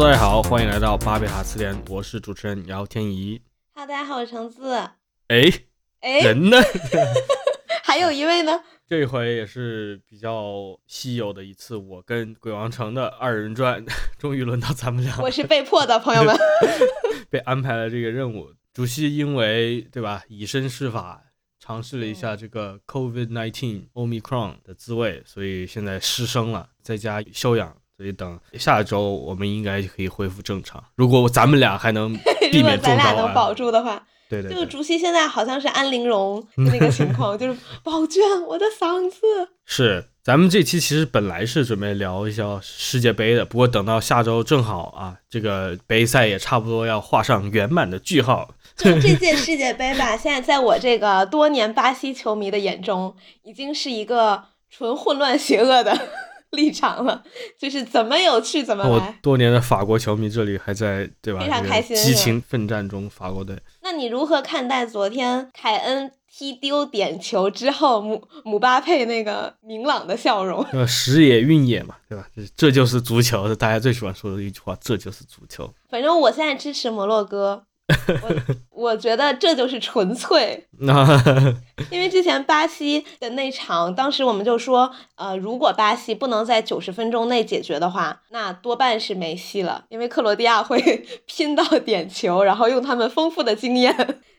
Hello，大家好，欢迎来到巴贝塔词典，我是主持人姚天怡。Hello，大家好，我是橙子。哎，哎，人呢？还有一位呢？这回也是比较稀有的一次，我跟鬼王城的二人转，终于轮到咱们俩我是被迫的，朋友们。被安排了这个任务。主席因为对吧，以身试法，尝试了一下这个 COVID-19 Omicron 的滋味，所以现在失声了，在家休养。所以等下周我们应该可以恢复正常。如果咱们俩还能 避如果免中招咱俩能保啊，住的话，对对对，这个竹溪现在好像是安陵容的那个情况，就是宝娟，我的嗓子。是，咱们这期其实本来是准备聊一下世界杯的，不过等到下周正好啊，这个杯赛也差不多要画上圆满的句号。就这届 世界杯吧，现在在我这个多年巴西球迷的眼中，已经是一个纯混乱邪恶的 立场了，就是怎么有趣怎么我来。多年的法国球迷这里还在对吧？非常开心激情奋战中，法国队。那你如何看待昨天凯恩踢丢点球之后，姆姆巴佩那个明朗的笑容？呃，时也运也嘛，对吧？这这就是足球，大家最喜欢说的一句话，这就是足球。反正我现在支持摩洛哥，我我觉得这就是纯粹。那因为之前巴西的那场，当时我们就说，呃，如果巴西不能在九十分钟内解决的话，那多半是没戏了，因为克罗地亚会 拼到点球，然后用他们丰富的经验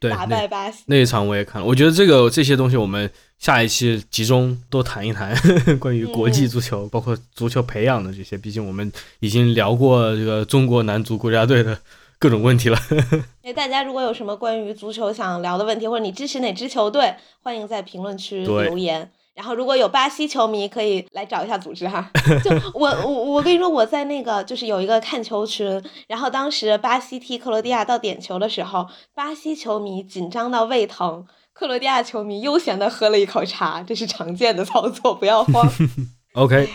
打败巴西。那一场我也看了，我觉得这个这些东西我们下一期集中多谈一谈关于国际足球，包括足球培养的这些。毕竟我们已经聊过这个中国男足国家队的各种问题了。所以大家如果有什么关于足球想聊的问题，或者你支持哪支球队，欢迎在评论区留言。然后如果有巴西球迷，可以来找一下组织哈。就我我我跟你说，我在那个就是有一个看球群，然后当时巴西踢克罗地亚到点球的时候，巴西球迷紧张到胃疼，克罗地亚球迷悠闲的喝了一口茶，这是常见的操作，不要慌。OK，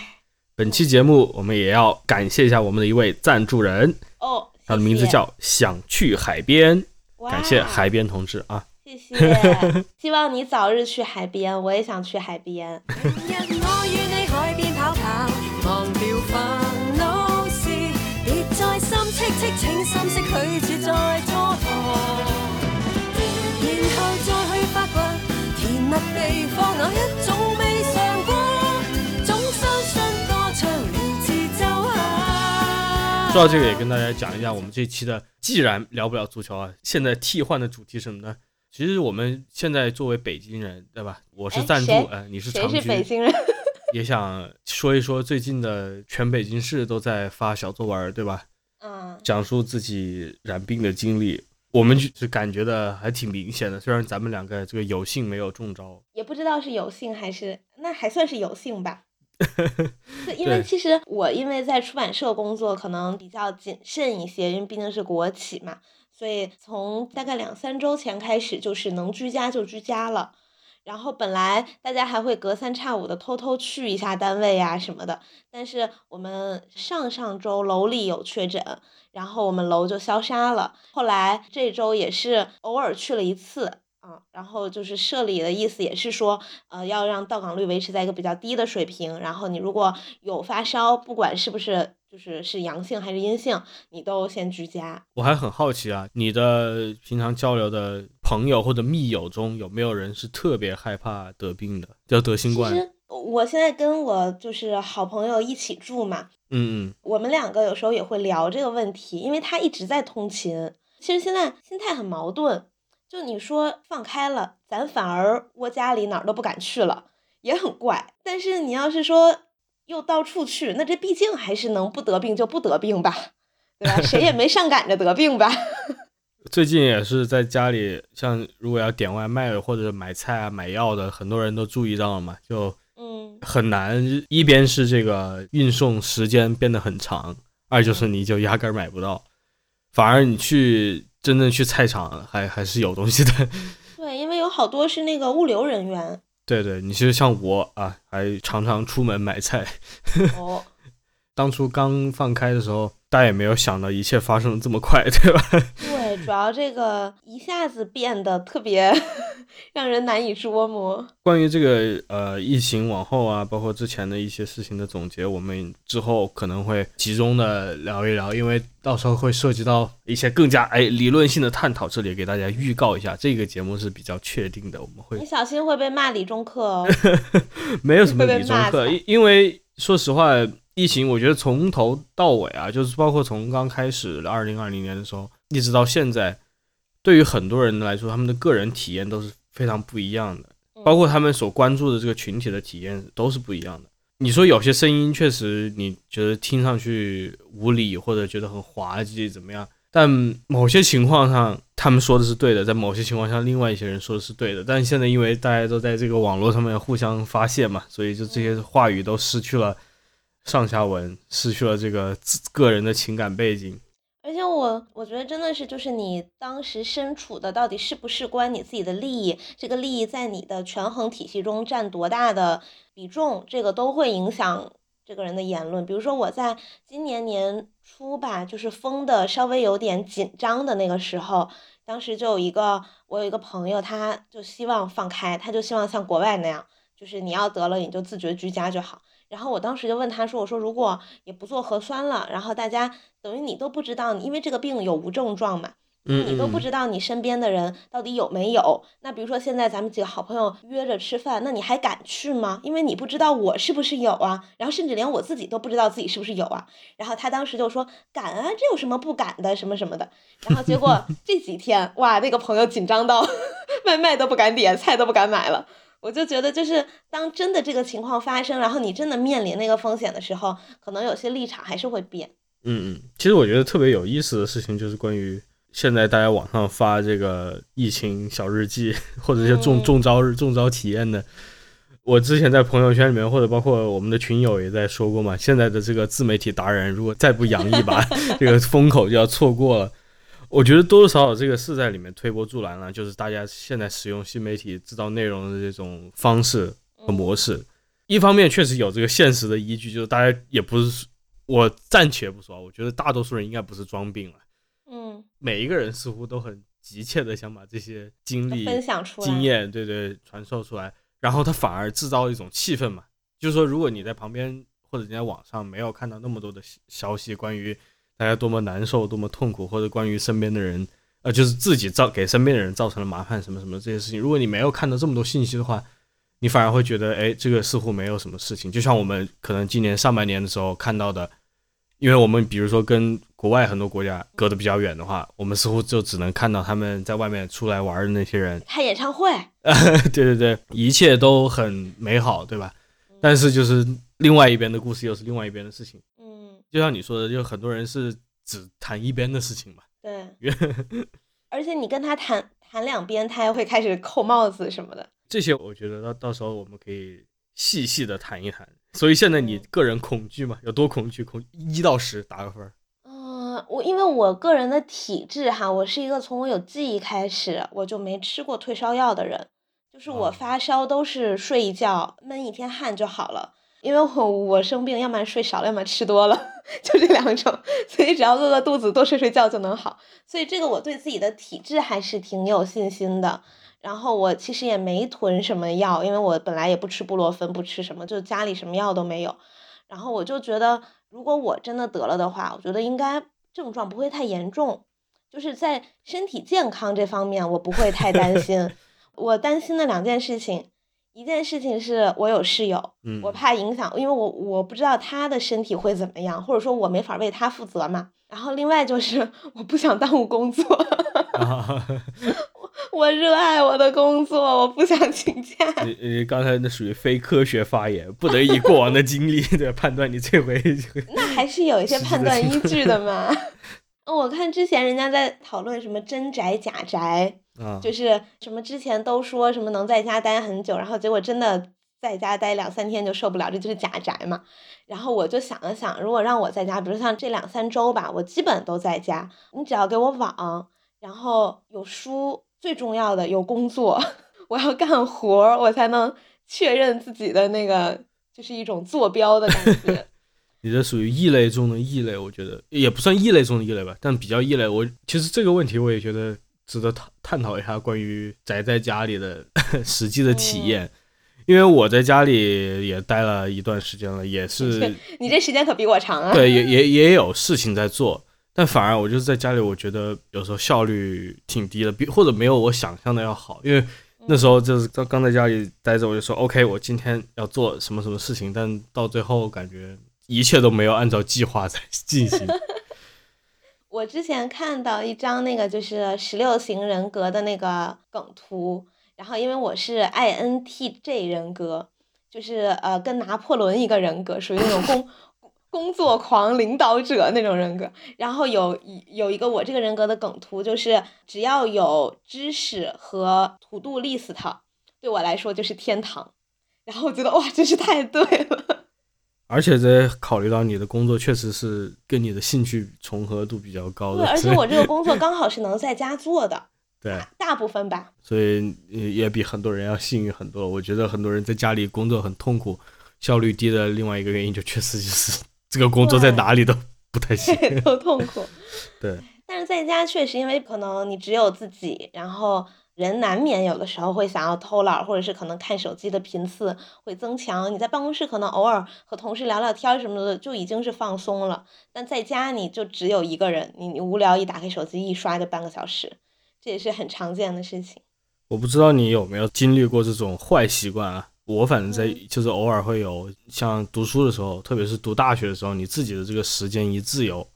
本期节目我们也要感谢一下我们的一位赞助人，哦，他的名字叫想去海边，感谢海边同志啊。谢谢，希望你早日去海边，我也想去海边。日我與你海邊跑跑，忘掉煩惱事，別再心戚戚，請心息拒絕再蹉跎，然後再去發掘甜蜜地方下。說到这个，也跟大家讲一下，我们这期的既然聊不了足球啊，现在替换的主题是什么呢？其实我们现在作为北京人，对吧？我是赞助，哎你是誰長居，是北京人？也想说一说最近的全北京市都在发小作文，对吧？嗯，讲述自己染病的经历，我们就感觉的还挺明显的。虽然咱们两个这个有幸没有中招，也不知道是有幸还是那还算是有幸吧。对因为其实我因为在出版社工作，可能比较谨慎一些，因为毕竟是国企嘛，所以从大概两三周前开始，就是能居家就居家了。然后本来大家还会隔三差五的偷偷去一下单位呀、什么的，但是我们上上周楼里有确诊，然后我们楼就消杀了。后来这周也是偶尔去了一次。啊，然后就是社里的意思也是说，呃，要让到岗率维持在一个比较低的水平。然后你如果有发烧，不管是不是就是是阳性还是阴性，你都先居家。我还很好奇啊，你的平常交流的朋友或者密友中，有没有人是特别害怕得病的，要得新冠？其实我现在跟我就是好朋友一起住嘛，嗯嗯。我们两个有时候也会聊这个问题，因为他一直在通勤。其实现在心态很矛盾，就你说放开了，咱反而窝家里哪儿都不敢去了，也很怪。但是你要是说又到处去，那这毕竟还是能不得病就不得病吧，对吧？谁也没上赶着得病吧。最近也是在家里，像如果要点外卖或者买菜啊、买药的，很多人都注意到了嘛，就嗯，很难。一边是这个运送时间变得很长，二就是你就压根兒買不到，反而你去真正去菜场还还是有东西的。对，因为有好多是那个物流人员。对对，你其实像我啊，还常常出门买菜。哦，当初刚放开的时候，大家也没有想到一切发生的这么快，对吧？對，主要这个一下子变得特别 让人难以捉摸。关于这个呃疫情往后啊，包括之前的一些事情的总结，我们之后可能会集中的聊一聊，因为到时候会涉及到一些更加哎理论性的探讨。这里给大家预告一下，这个节目是比较确定的，我们会你小心会被骂理中客哦。没有什么理中客，因因为说实话，疫情我觉得从头到尾啊，就是包括从刚开始二零二零年的时候，一直到现在，对于很多人来说，他们的个人体验都是非常不一样的，包括他们所关注的这个群体的体验都是不一样的。你说有些声音确实你觉得听上去无理，或者觉得很滑稽怎么样？但某些情况上，他们说的是对的，在某些情况下，另外一些人说的是对的。但现在因为大家都在这个网络上面互相发泄嘛，所以就这些话语都失去了上下文，失去了这个自个人的情感背景。而且我我觉得真的是，就是你当时身处的到底是不是关你自己的利益，这个利益在你的权衡体系中占多大的比重，这个都会影响这个人的言论。比如说我在今年年初吧，就是封的稍微有点紧张的那个时候，当时就有一个我有一个朋友，他就希望放开，他就希望像国外那样，就是你要得了你就自觉居家就好。然后我当时就问他说：“我说如果也不做核酸了，然后大家等于你都不知道，因为这个病有无症状嘛，嗯你都不嗯知道你身边的人到底有没有。那比如说现在咱们几个好朋友约着吃饭，那你还敢去吗？因为你不知道我是不是有啊，然后甚至连我自己都不知道自己是不是有啊。然后他当时就说敢啊，这有什么不敢的，什么什么的。然后结果 这几天哇，那个朋友紧张到 外卖都不敢点，菜都不敢买了。我就觉得，就是当真的这个情况发生，然后你真的面临那个风险的时候，可能有些立场还是会变。嗯嗯，其实我觉得特别有意思的事情就是关于现在大家网上发这个疫情小日记，或者一些中嗯中招日中招体验的。我之前在朋友圈里面，或者包括我们的群友也在说过嘛，现在的这个自媒体达人，如果再不扬一把，这个风口就要错过了。我觉得多多少少这个是在里面推波助澜了，就是大家现在使用新媒体制造内容的这种方式和模式。一方面确实有这个现实的依据，就是大家也不是我暂且不说，我觉得大多数人应该不是装病了，嗯，每一个人似乎都很急切的想把这些经历、分享出来。经验，对对，传授出来，然后他反而制造一种气氛嘛，就是说，如果你在旁边或者你在网上没有看到那么多的消消息，关于大家多么难受、多么痛苦，或者关于身边的人，呃，就是自己造给身边的人造成了麻烦什么什么这些事情，如果你没有看到这么多信息的话，你反而会觉得，哎，这个似乎没有什么事情。就像我们可能今年上半年的时候看到的，因为我们比如说跟国外很多国家隔得比较远的话，我们似乎就只能看到他们在外面出来玩的那些人，开演唱会，对对对，一切都很美好，对吧？但是就是另外一边的故事又是另外一边的事情，嗯，就像你说的，就很多人是只谈一边的事情嘛。对，而且你跟他谈谈两边，他还会开始扣帽子什么的。这些我觉得到到时候我们可以细细的谈一谈。所以现在你个人恐惧嘛，有多恐惧？恐一到十打个分儿。嗯，我因为我个人的体质哈，我是一个从我有记忆开始我就没吃过退烧药的人，就是我哦发烧都是睡一觉闷一天汗就好了。因为我我生病，要么睡少了，要么吃多了，就这两种，所以只要饿饿肚子，多睡睡觉就能好。所以这个我对自己的体质还是挺有信心的。然后我其实也没囤什么药，因为我本来也不吃布洛芬，不吃什么，就家里什么药都没有。然后我就觉得，如果我真的得了的话，我觉得应该症状不会太严重，就是在身体健康这方面我不会太担心。我担心的两件事情，一件事情是我有室友，嗯，我怕影响，因为我我不知道他的身体会怎么样，或者说我没法为他负责嘛。然后另外就是我不想耽误工作，啊，我热爱我的工作，我不想请假。你你刚才那属于非科学发言，不得以过往的经历 对判断你这回那还是有一些判断依据的嘛。嗯我看之前人家在讨论什么真宅假宅，啊，就是什么之前都说什么能在家待很久，然后结果真的在家待两三天就受不了，这就是假宅嘛。然后我就想了想，如果让我在家，比如像这两三周吧，我基本都在家，你只要给我网，然后有书，最重要的有工作，我要干活儿，我才能确认自己的那个就是一种坐标的感觉。你这属于异类中的异类，我觉得也不算异类中的异类吧，但比较异类。我其实这个问题我也觉得值得探探讨一下关于宅在家里的 实际的体嗯验，因为我在家里也待了一段时间了，也是 你这时间可比我长啊。对，也也也有事情在做，但反而我就是在家里，我觉得有时候效率挺低的，比或者没有我想象的要好，因为那时候就是刚刚在家里待着，我就说 OK，我今天要做什么什么事情，但到最后感觉一切都没有按照计划在 进行。我之前看到一张那个就是十六型人格的那个梗图，然后因为我是 INTJ 人格，就是呃跟拿破仑一个人格，属于那种工工作狂领导者那种人格。然后有一有一个我这个人格的梗图，就是只要有知识和 to do list，对我来说就是天堂。然后我觉得哇，真是太对了。而且在考虑到你的工作确实是跟你的兴趣重合度比较高的对，的，而且我这个工作刚好是能在家做的，对，大部分吧。所以也也比很多人要幸运很多。我觉得很多人在家里工作很痛苦，效率低的另外一个原因就确实就是这个工作在哪里都 不太行。对，都痛苦。对，但是在家确实，因为可能你只有自己，然后人难免有的时候会想要偷懒，或者是可能看手机的频次会增强。你在办公室可能偶尔和同事聊聊天什么的，就已经是放松了。但在家你就只有一个人，你你无聊一打开手机一刷就半个小时，这也是很常见的事情。我不知道你有没有经历过这种坏习惯啊？我反正在嗯就是偶尔会有，像读书的时候，特别是读大学的时候，你自己的这个时间一自由、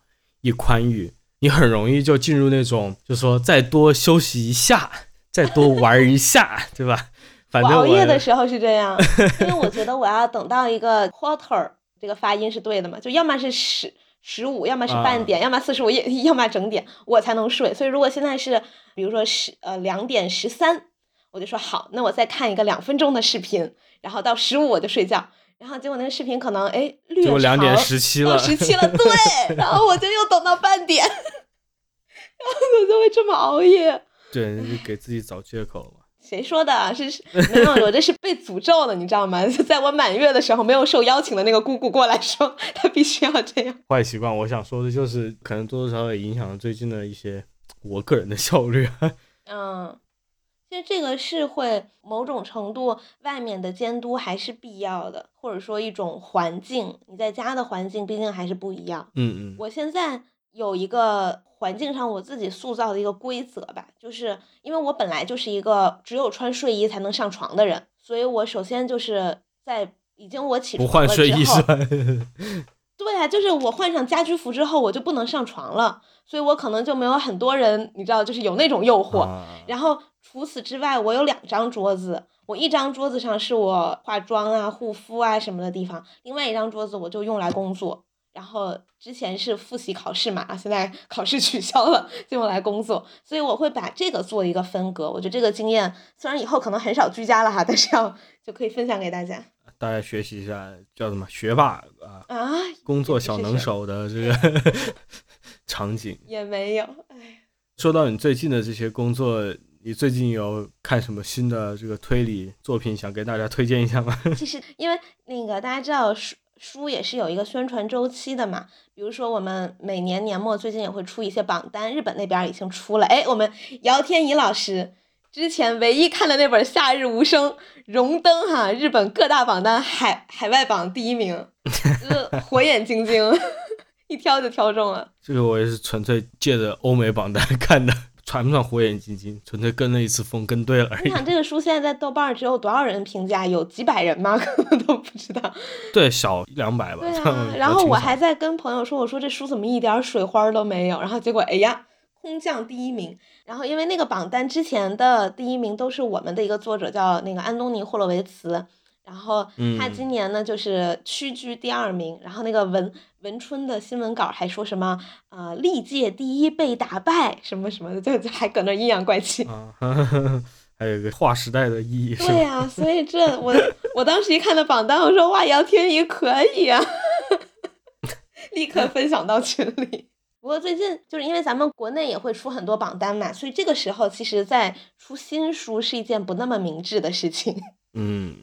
一宽裕，你很容易就进入那种，就说再多休息一下，再多玩一下，对吧？反我正熬夜的时候是这样，因为我觉得我要等到一个 quarter，这个发音是对的嘛，就要么是十十五，要么是半点，要么四十五，要要么整点，我才能睡。所以如果现在是比如说十呃两点十三，我就说好，那我再看一个两分钟的视频，然后到十五我就睡觉。然后结果那个视频可能哎略结果两点长十七了，到十七了，对，然后我就又等到半点，然后我就会这么熬夜。对，就给自己找借口嘛。谁说的？是是没有，我这是被诅咒的，你知道吗？在我满月的时候，没有受邀请的那个姑姑过来说，她必须要这样。坏习惯，我想说的就是，可能多多少少也影响了最近的一些我个人的效率。嗯，其实这个是会某种程度外面的监督还是必要的，或者说一种环境，你在家的环境毕竟还是不一样。嗯嗯，我现在有一个环境上我自己塑造的一个规则吧，就是因为我本来就是一个只有穿睡衣才能上床的人，所以我首先就是在已经我起不换睡衣是吧？对啊，就是我换上家居服之后，我就不能上床了，所以我可能就没有很多人，你知道，就是有那种诱惑。啊然后除此之外，我有两张桌子，我一张桌子上是我化妆啊、护肤啊什么的地方，另外一张桌子我就用来工作。然后之前是复习考试嘛，现在考试取消了，就用来工作，所以我会把这个做一个分隔。我觉得这个经验虽然以后可能很少居家了哈，但是要就可以分享给大家大家学习一下叫什么学霸啊，啊，工作小能手的这个 场景。也没有，哎。说到你最近的这些工作，你最近有看什么新的这个推理作品，想给大家推荐一下吗？其实因为那个大家知道书也是有一个宣传周期的嘛，比如说我们每年年末最近也会出一些榜单，日本那边已经出了，哎，我们姚天怡老师之前唯一看的那本《夏日无声》荣登哈日本各大榜单海海外榜第一名，就是火眼金睛，一挑就挑中了。这个我也是纯粹借着欧美榜单看的，传不上火眼金睛，纯粹跟了一次风，跟对了而已。你想这个书现在在豆瓣儿只有多少人评价？有几百人吗？可能都不知道。对，小一两百吧。对啊，然后我还在跟朋友说，我说这书怎么一点儿水花儿都没有？然后结果哎呀，空降第一名。然后因为那个榜单之前的第一名都是我们的一个作者叫那个安东尼·霍洛维茨，然后他嗯今年呢就是屈居第二名。然后那个文文春的新闻稿还说什么呃历届第一被打败什么什么的，就就还搁那阴阳怪气。啊，还有一个划时代的意义，对呀、所以这我我当时一看到榜单，我说哇，姚天怡可以啊，立刻分享到群里。不过最近就是因为咱们国内也会出很多榜单嘛，所以这个时候其实在出新书是一件不那么明智的事情。嗯，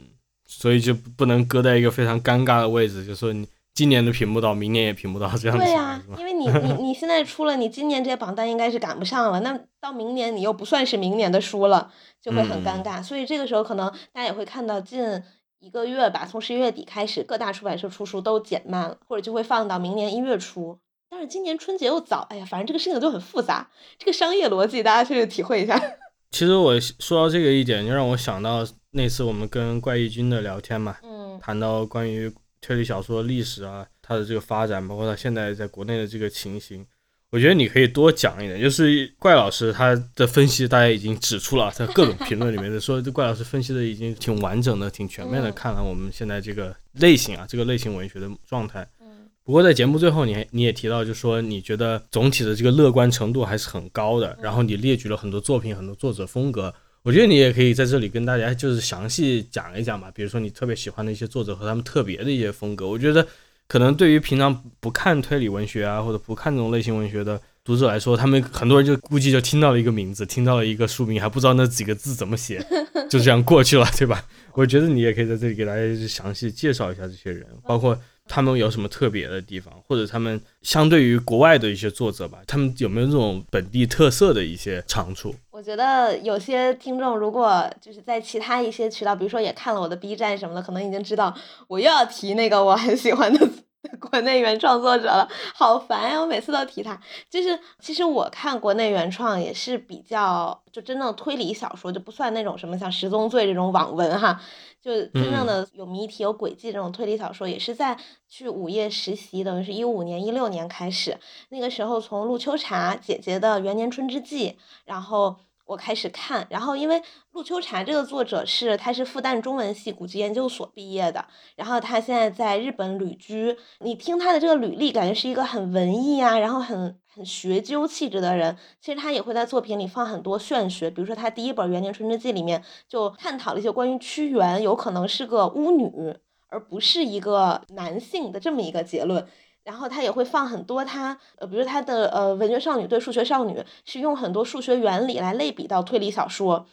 所以就不不能搁在一个非常尴尬的位置，就说你今年都评不到，明年也评不到这样子，对呀、因为你你你现在出了，你今年这些榜单应该是赶不上了，那到明年你又不算是明年的书了，就会很尴嗯尬。所以这个时候可能大家也会看到近一个月吧，从十一月底开始，各大出版社出书都减慢了，或者就会放到明年一月初。但是今年春节又早，哎呀，反正这个事情就很复杂，这个商业逻辑大家确实体会一下。其实我说到这个一点，就让我想到那次我们跟怪异君的聊天嘛，嗯谈到关于推理小说的历史啊，它的这个发展，包括它现在在国内的这个情形，我觉得你可以多讲一点。就是怪老师他的分析，大家已经指出了，在各种评论里面的说，这怪老师分析的已经挺完整的、挺全面的，嗯看了我们现在这个类型啊，这个类型文学的状态。嗯不过在节目最后你，还你也提到，就说你觉得总体的这个乐观程度还是很高的，然后你列举了很多作品、很多作者风格，我觉得你也可以在这里跟大家就是详细讲一讲吧，比如说你特别喜欢的一些作者和他们特别的一些风格。我觉得可能对于平常不看推理文学啊，或者不看这种类型文学的读者来说，他们很多人就估计就听到了一个名字，听到了一个书名，还不知道那几个字怎么写，就这样过去了，对吧？我觉得你也可以在这里给大家详细介绍一下这些人，包括他们有什么特别的地方，或者他们相对于国外的一些作者吧，他们有没有这种本地特色的一些长处？我觉得有些听众如果就是在其他一些渠道，比如说也看了我的 B 站什么的，可能已经知道我又要提那个我很喜欢的 国内原创作者了，好烦呀！我每次都提他。就是其实我看国内原创也是比较就真正推理小说，就不算那种什么像《十宗罪》这种网文哈，就真正的有谜题、有轨迹这种推理小说，也是在去午夜实习，等于是一五年、一六年开始，那个时候从陆秋茶姐姐的《元年春之祭》，然后。我开始看，然后因为陆秋茶这个作者是他是复旦中文系古籍研究所毕业的，然后他现在在日本旅居。你听他的这个履历，感觉是一个很文艺啊，然后很很学究气质的人。其实他也会在作品里放很多玄学，比如说他第一本《元年春之祭》里面就探讨了一些关于屈原有可能是个巫女，而不是一个男性的这么一个结论。然后他也会放很多他呃，比如他的呃文学少女对数学少女是用很多数学原理来类比到推理小说，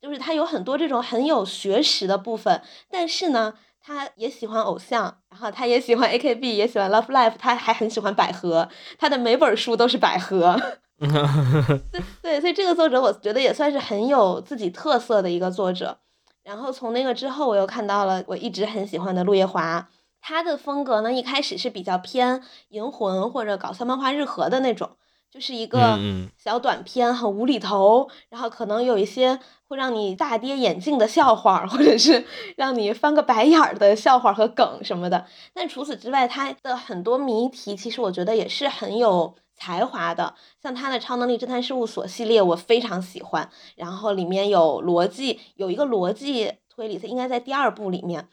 就是他有很多这种很有学识的部分，但是呢，他也喜欢偶像，然后他也喜欢 AKB，也喜欢 Love Life，他还很喜欢百合，他的每本书都是百合。对对，所以这个作者我觉得也算是很有自己特色的一个作者。然后从那个之后，我又看到了我一直很喜欢的陆夜华。他的风格呢，一开始是比较偏银魂或者搞笑漫画日和的那种，就是一个小短片，很无厘头，然后可能有一些会让你大跌眼镜的笑话，或者是 让你翻个白眼儿的笑话和梗什么的。但除此之外，他的很多谜题，其实我觉得也是很有才华的。像他的《超能力侦探事务所》系列，我非常喜欢。然后里面有逻辑，有一个逻辑推理，它应该在第二部里面。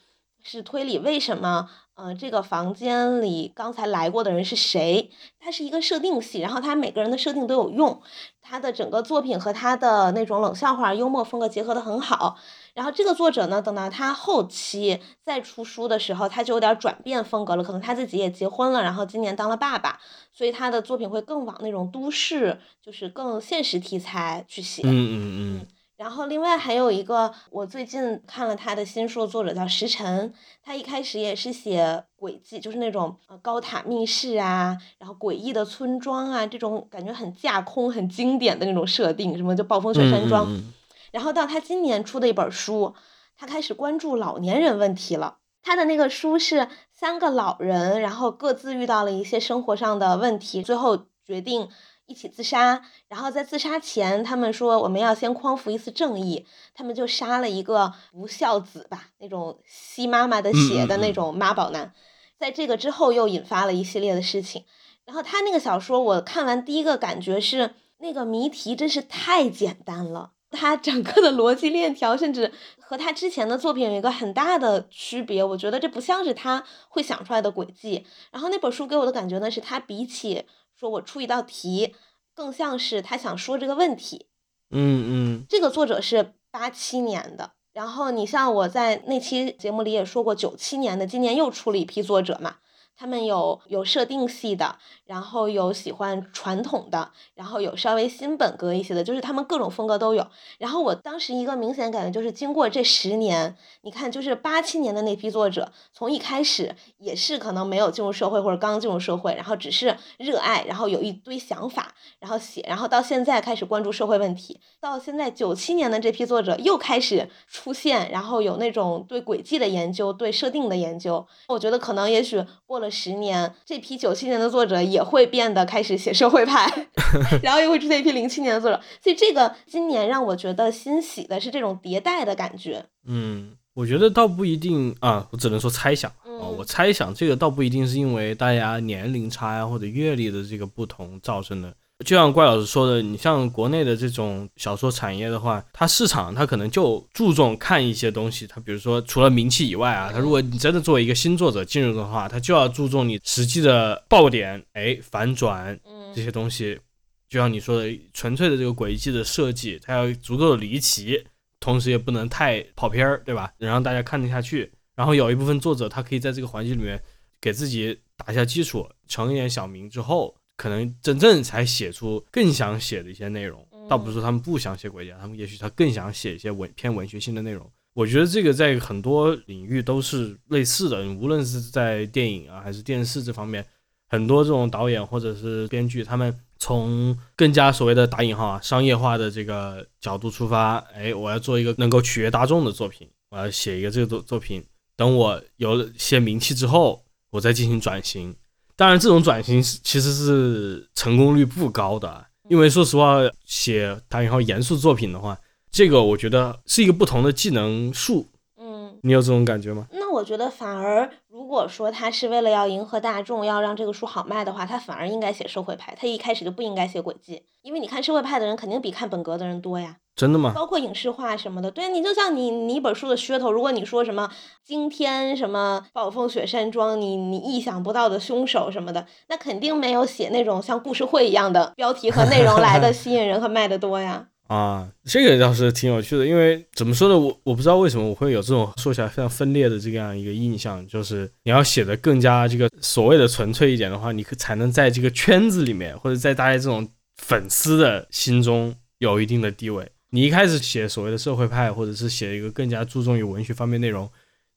是推理为什么，呃，这个房间里刚才来过的人是谁？它是一个设定系，然后它每个人的设定都有用，它的整个作品和他的那种冷笑话、幽默风格结合的很好。然后这个作者呢，等到他后期再出书的时候，他就有点转变风格了，可能他自己也结婚了，然后今年当了爸爸，所以他的作品会更往那种都市，就是更现实题材去写。嗯嗯嗯然后另外还有一个，我最近看了他的新书，作者叫石晨，他一开始也是写诡计，就是那种呃高塔密室啊，然后诡异的村庄啊，这种感觉很架空、很经典的那种设定，什么就暴风雪山庄。嗯嗯然后到他今年出的一本书，他开始关注老年人问题了。他的那个书是三个老人，然后各自遇到了一些生活上的问题，最后决定一起自杀。然后在自杀前，他们说我们要先匡扶一次正义，他们就杀了一个不孝子吧，那种吸妈妈的血的那种妈宝男。在这个之后，又引发了一系列的事情。然后他那个小说，我看完第一个感觉是，那个谜题真是太简单了。他整个的逻辑链条，甚至和他之前的作品有一个很大的区别。我觉得这不像是他会想出来的轨迹。然后那本书给我的感觉呢，是他比起说我出一道题，更像是他想说这个问题。嗯嗯这个作者是八七年的，然后你像我在那期节目里也说过，九七年的，今年又出了一批作者嘛。他们有有设定系的，然后有喜欢传统的，然后有稍微新本格一些的，就是他们各种风格都有。然后我当时一个明显感觉就是，经过这十年，你看，就是八七年的那批作者，从一开始也是可能没有进入社会或者刚进入社会，然后只是热爱，然后有一堆想法，然后写，然后到现在开始关注社会问题，到现在九七年的这批作者又开始出现，然后有那种对轨迹的研究，对设定的研究。我觉得可能也许过了十年，这批九七年的作者也会变得开始写社会派 然后又会出现一批零七年的作者。所以这个今年让我觉得欣喜的是这种迭代的感觉。嗯，我觉得倒不一定啊，我只能说猜想啊。嗯我猜想这个倒不一定是因为大家年龄差呀或者阅历的这个不同造成的。就像怪老师说的，你像国内的这种小说产业的话，它市场它可能就注重看一些东西，它比如说除了名气以外啊，它如果你真的作为一个新作者进入的话，它就要注重你实际的爆点，哎，反转嗯这些东西。就像你说的，纯粹的这个轨迹的设计，它要足够的离奇，同时也不能太跑偏儿，对吧？能让大家看得下去。然后有一部分作者，他可以在这个环境里面给自己打下基础，成一点小名之后，可能真正才写出更想写的一些内容。倒不是说他们不想写鬼家，他们也许他更想写一些文偏文学性的内容。我觉得这个在很多领域都是类似的，无论是在电影啊还是电视这方面，很多这种导演或者是编剧，他们从更加所谓的打引号啊商业化的这个角度出发，哎，我要做一个能够取悦大众的作品，我要写一个这个作作品，等我有了些名气之后，我再进行转型。当然，这种转型是其实是成功率不高的，因为说实话，写打引号严肃作品的话，这个我觉得是一个不同的技能树。嗯，你有这种感觉吗？那我觉得反而，如果说他是为了要迎合大众，要让这个书好卖的话，他反而应该写社会派，他一开始就不应该写轨迹，因为你看社会派的人肯定比看本格的人多呀，真的吗？包括影视化什么的。对你就像你你一本书的噱头，如果你说什么惊天什么暴风雪山庄，你你意想不到的凶手什么的，那肯定没有写那种像故事会一样的标题和内容来的 吸引人和卖的多呀。啊，这个倒是挺有趣的，因为怎么说呢，我我不知道为什么我会有这种说起来非常分裂的这样一个印象，就是你要写的更加这个所谓的纯粹一点的话，你可才能在这个圈子里面，或者在大家这种粉丝的心中有一定的地位。你一开始写所谓的社会派，或者是写一个更加注重于文学方面内容，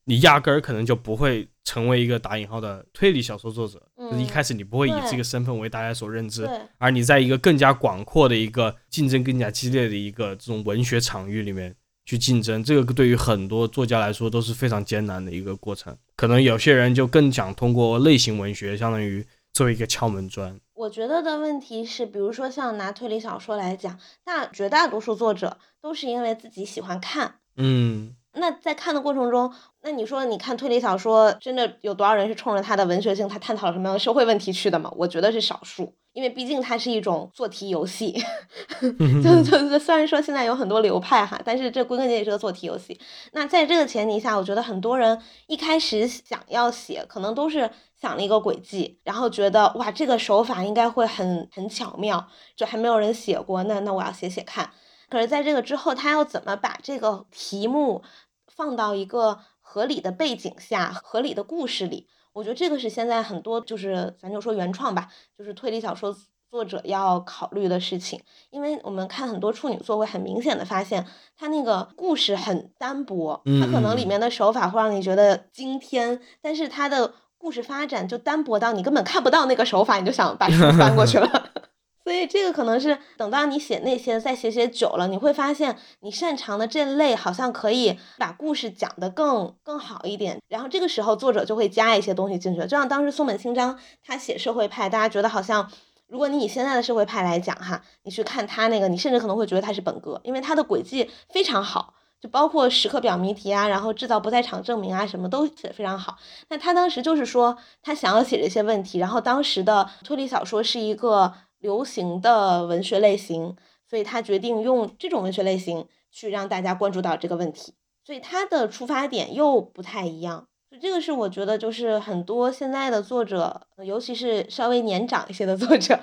你压根儿可能就不会成为一个打引号的推理小说作者，就是一嗯开始你不会以这个身份为大家所认知。而你在一个更加广阔的一个竞争更加激烈的一个这种文学场域里面去竞争，这个对于很多作家来说都是非常艰难的一个过程。可能有些人就更想通过类型文学，相当于作为一个敲门砖。我觉得的问题是，比如说像拿推理小说来讲，那绝大多数作者都是因为自己喜欢看。嗯，那在看的过程中，那你说你看推理小说，真的有多少人是冲着他的文学性，他探讨了什么样的社会问题去的吗？我觉得是少数，因为毕竟它是一种做题游戏。就就就虽然说现在有很多流派哈，但是这归根结底是个做题游戏。那在这个前提下，我觉得很多人一开始想要写，可能都是想了一个轨迹，然后觉得哇，这个手法应该会很很巧妙，就还没有人写过，那那我要写写看。可是在这个之后，他要怎么把这个题目放到一个合理的背景下、合理的故事里？我觉得这个是现在很多就是咱就说原创吧，就是推理小说作者要考虑的事情。因为我们看很多处女作，会很明显的发现，它那个故事很单薄，它可能里面的手法会让你觉得惊天，但是它的故事发展就单薄到你根本看不到那个手法，你就想把书翻过去了。所以这个可能是等到你写那些再写写久了，你会发现你擅长的这类好像可以把故事讲得更更好一点。然后这个时候作者就会加一些东西进去，就像当时松本清张他写社会派，大家觉得好像。如果你以现在的社会派来讲哈，你去看他那个，你甚至可能会觉得他是本格，因为他的轨迹非常好，就包括时刻表谜题啊，然后制造不在场证明啊，什么都写得非常好。那他当时就是说，他想要写这些问题，然后当时的推理小说是一个流行的文学类型，所以他决定用这种文学类型去让大家关注到这个问题，所以他的出发点又不太一样。所以这个是我觉得就是很多现在的作者，尤其是稍微年长一些的作者，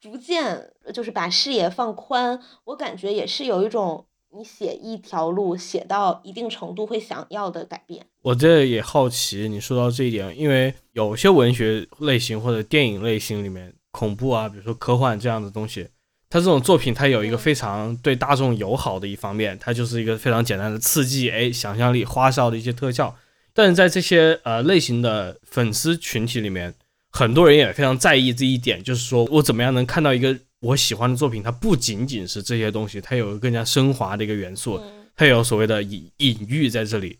逐渐就是把视野放宽。我感觉也是有一种你写一条路写到一定程度会想要的改变。我这也好奇，你说到这一点，因为有些文学类型或者电影类型里面，恐怖啊，比如说科幻这样的东西，它这种作品它有一个非常对大众友好的一方面，它就是一个非常简单的刺激，哎，想象力花哨的一些特效。但是在这些呃类型的粉丝群体里面，很多人也非常在意这一点，就是说我怎么样能看到一个我喜欢的作品，它不仅仅是这些东西，它有更加升华的一个元素，嗯它有所谓的隐隐喻在这里。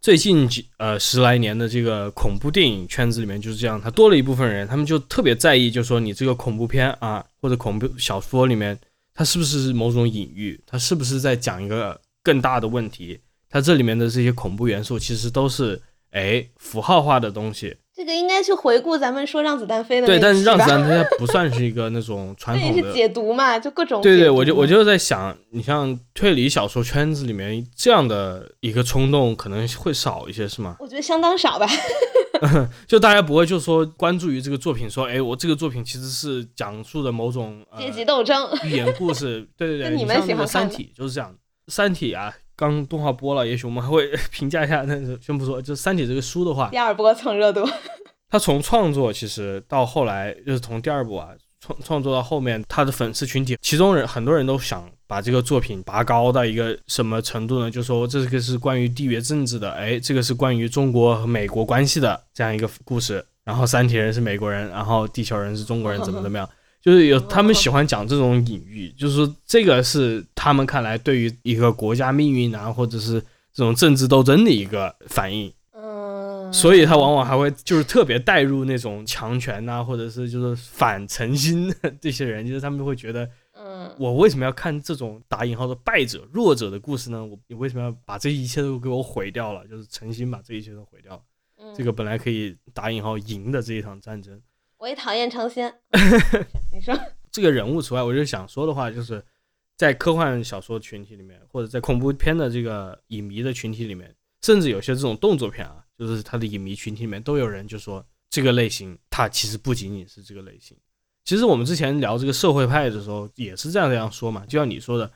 最近几呃十来年的这个恐怖电影圈子里面就是这样，他多了一部分人，他们就特别在意，就说你这个恐怖片啊或者恐怖小说里面，它是不是某种隐喻，它是不是在讲一个更大的问题，它这里面的这些恐怖元素其实都是哎符号化的东西。这个应该去回顾咱们说让子弹飞的对，但是让子弹飞它 不算是一个那种传统的是解读嘛，就各种对对，我就我就在想，你像推理小说圈子里面这样的一个冲动可能会少一些，是吗？我觉得相当少吧。就大家不会就说关注于这个作品，说，哎，我这个作品其实是讲述的某种呃阶级斗争，寓言故事，对对对，跟你们喜欢的三体》就是这样，《三体》啊，刚动画播了，也许我们还会 评价一下，但是先不说，就《三体》这个书的话，第二波蹭热度。他从创作其实到后来，就是从第二部啊创创作到后面，他的粉丝群体，其中人很多人都想把这个作品拔高到一个什么程度呢？就说这个是关于地缘政治的，哎，这个是关于中国和美国关系的这样一个故事。然后三体人是美国人，然后地球人是中国人，怎么怎么样？就是有他们喜欢讲这种隐喻，就是说这个是他们看来对于一个国家命运啊，或者是这种政治斗争的一个反应。嗯，所以他往往还会就是特别带入那种强权呐、或者是就是反诚心的这些人，就是他们会觉得，嗯，我为什么要看这种打引号的败者、弱者的故事呢？我你为什么要把这一切都给我毁掉了？就是诚心把这一切都毁掉了。嗯这个本来可以打引号赢的这一场战争，我也讨厌成仙。你说，这个人物除外，我就想说的话，就是在科幻小说群体里面，或者在恐怖片的这个影迷的群体里面，甚至有些这种动作片啊，就是它的影迷群体里面都有人就说这个类型它其实不仅仅是这个类型。其实我们之前聊这个社会派的时候也是这样这样说嘛，就像你说的，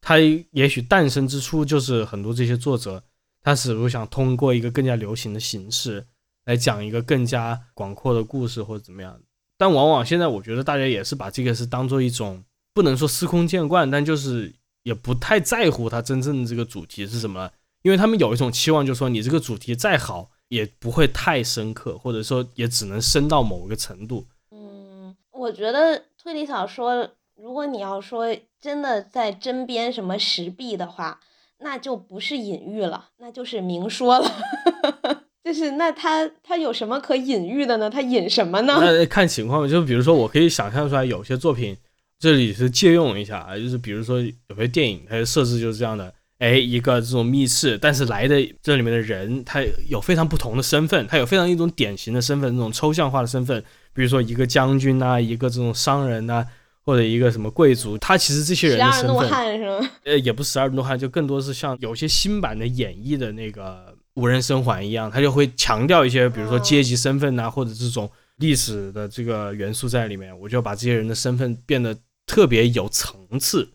它也许诞生之初就是很多这些作者，他似乎想通过一个更加流行的形式来讲一个更加广阔的故事或者怎么样。但往往现在我觉得大家也是把这个是当做一种不能说司空见惯，但就是也不太在乎它真正的这个主题是什么，因为他们有一种期望，就是说你这个主题再好也不会太深刻，或者说也只能深到某个程度。嗯，我觉得推理小说，如果你要说真的在针砭什么时弊的话，那就不是隐喻了，那就是明说了。就是那他他有什么可隐喻的呢？他隐什么呢？那看情况吧，就比如说我可以想象出来有些作品，这里是借用一下啊，就是比如说有些电影它的设置就是这样的，哎，一个这种密室，但是来的这里面的人他有非常不同的身份，他有非常一种典型的身份，那种抽象化的身份，比如说一个将军呐、一个这种商人呐、或者一个什么贵族，他其实这些人十二怒的身份，汉是吗？呃，也不是十二怒汉，就更多是像有些新版的演绎的那个无人生还一样，他就会强调一些，比如说阶级身份呐、或者这种历史的这个元素在里面，我就把这些人的身份变得特别有层次。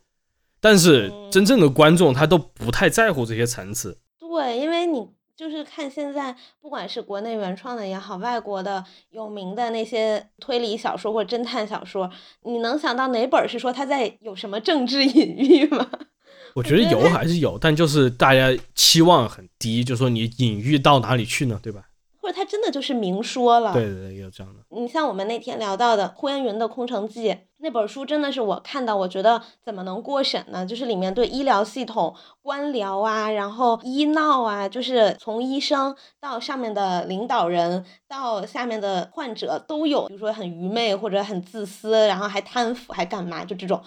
但是真正的观众他都不太在乎这些层次，对，因为你就是看现在，不管是国内原创的也好，外国的有名的那些推理小说或侦探小说，你能想到哪本是说他在有什么政治隐喻吗？我觉得有还是有，但就是大家期望很低，就说你隐喻到哪里去呢，对吧？或者他真的就是明说了？对对对，有这样的。你像我们那天聊到的呼延云的《空城计》那本书，真的是我看到，我觉得怎么能过审呢？就是里面对医疗系统、官僚啊，然后医闹啊，就是从医生到上面的领导人，到下面的患者都有，比如说很愚昧或者很自私，然后还贪腐，还干嘛，就这种。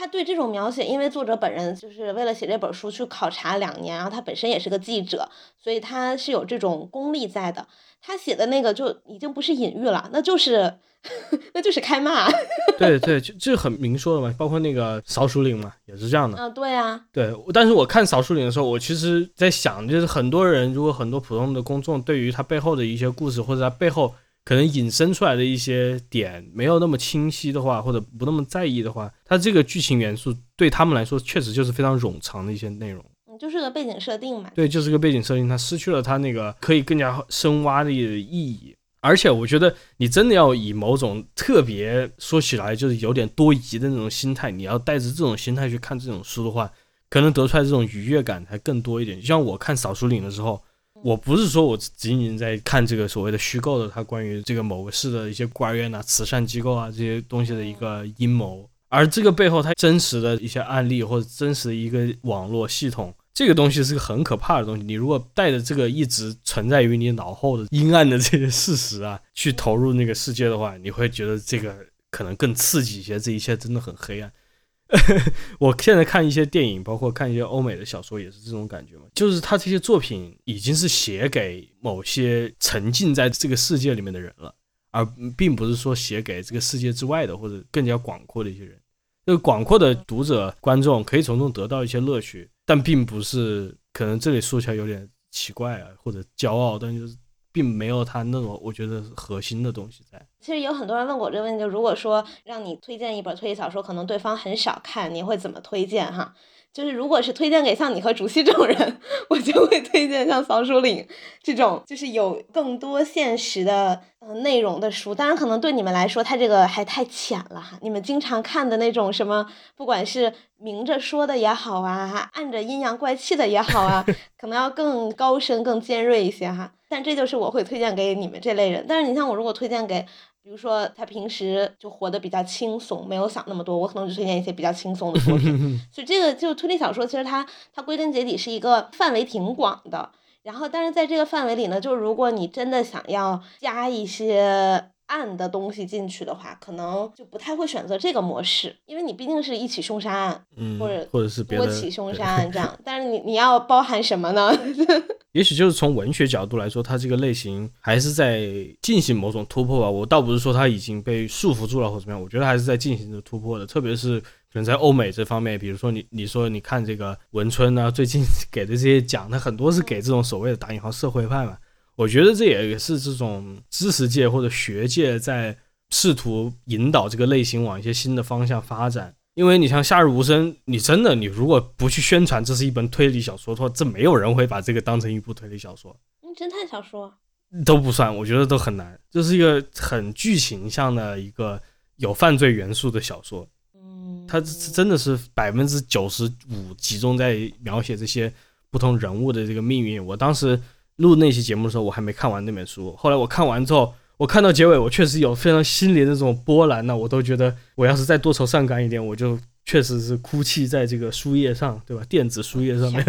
他对这种描写，因为作者本人就是为了写这本书去考察两年，然后他本身也是个记者，所以他是有这种功力在的。他写的那个就已经不是隐喻了，那就是 那就是开骂。对对，就这很明说的嘛，包括那个扫鼠岭嘛，也是这样的。嗯，对啊，对，但是我看扫鼠岭的时候，我其实在想，就是很多人，如果很多普通的公众对于他背后的一些故事，或者他背后可能引申出来的一些点没有那么清晰的话，或者不那么在意的话，它这个剧情元素对他们来说确实就是非常冗长的一些内容。嗯，就是个背景设定嘛。对，就是个背景设定，它失去了它那个可以更加深挖的意义。而且我觉得你真的要以某种特别说起来就是有点多疑的那种心态，你要带着这种心态去看这种书的话，可能得出来这种愉悦感才更多一点。就像我看《扫除岭》的时候，我不是说我仅仅在看这个所谓的虚构的，它关于这个某个市的一些官员啊、慈善机构啊这些东西的一个阴谋，而这个背后它真实的一些案例或者真实的一个网络系统。这个东西是个很可怕的东西。你如果带着这个一直存在于你脑后的阴暗的这些事实啊，去投入那个世界的话，你会觉得这个可能更刺激一些。这一切真的很黑暗。我现在看一些电影，包括看一些欧美的小说，也是这种感觉嘛。就是他这些作品已经是写给某些沉浸在这个世界里面的人了，而并不是说写给这个世界之外的或者更加广阔的一些人。这个广阔的读者观众可以从中得到一些乐趣。但并不是，可能这里说起来有点奇怪啊，或者骄傲，但就是并没有他那种我觉得核心的东西在。其实有很多人问过我这个问题，就如果说让你推荐一本推理小说，可能对方很少看，你会怎么推荐哈？就是如果是推荐给像你和竹溪这种人，我就会推荐像《扫帚岭》这种，就是有更多现实的呃内容的书。当然，可能对你们来说，它这个还太浅了哈。你们经常看的那种什么，不管是明着说的也好啊，暗着阴阳怪气的也好啊，可能要更高深、更尖锐一些哈。但这就是我会推荐给你们这类人。但是你像我，如果推荐给。比如说，他平时就活得比较轻松，没有想那么多。我可能就推荐一些比较轻松的作品。所以这个就推理小说，其实它它归根结底是一个范围挺广的。然后，但是在这个范围里呢，就是如果你真的想要加一些暗的东西进去的话，可能就不太会选择这个模式，因为你毕竟是一起凶杀案，嗯或者或者是多起凶杀案这样。但是你你要包含什么呢？也许就是从文学角度来说，它这个类型还是在进行某种突破吧。我倒不是说它已经被束缚住了或怎么样，我觉得还是在进行着突破的。特别是可能在欧美这方面，比如说你你说你看这个文春啊，最近 给的这些奖，它很多是给这种所谓的打引号社会派嘛。我觉得这也是这种知识界或者学界在试图引导这个类型往一些新的方向发展。因为你像《夏日无声》，你真的你如果不去宣传这是一本推理小说的话，这没有人会把这个当成一部推理小说。嗯，侦探小说都不算，我觉得都很难。这是一个很剧情向的一个有犯罪元素的小说。嗯，它真的是百分之九十五集中在描写这些不同人物的这个命运。我当时录那期节目的时候，我还没看完那本书。后来我看完之后。我看到结尾，我确实有非常心里的这种波澜呢。我都觉得，我要是再多愁善感一点，我就确实是哭泣在这个书页上，对吧？电子书页上面，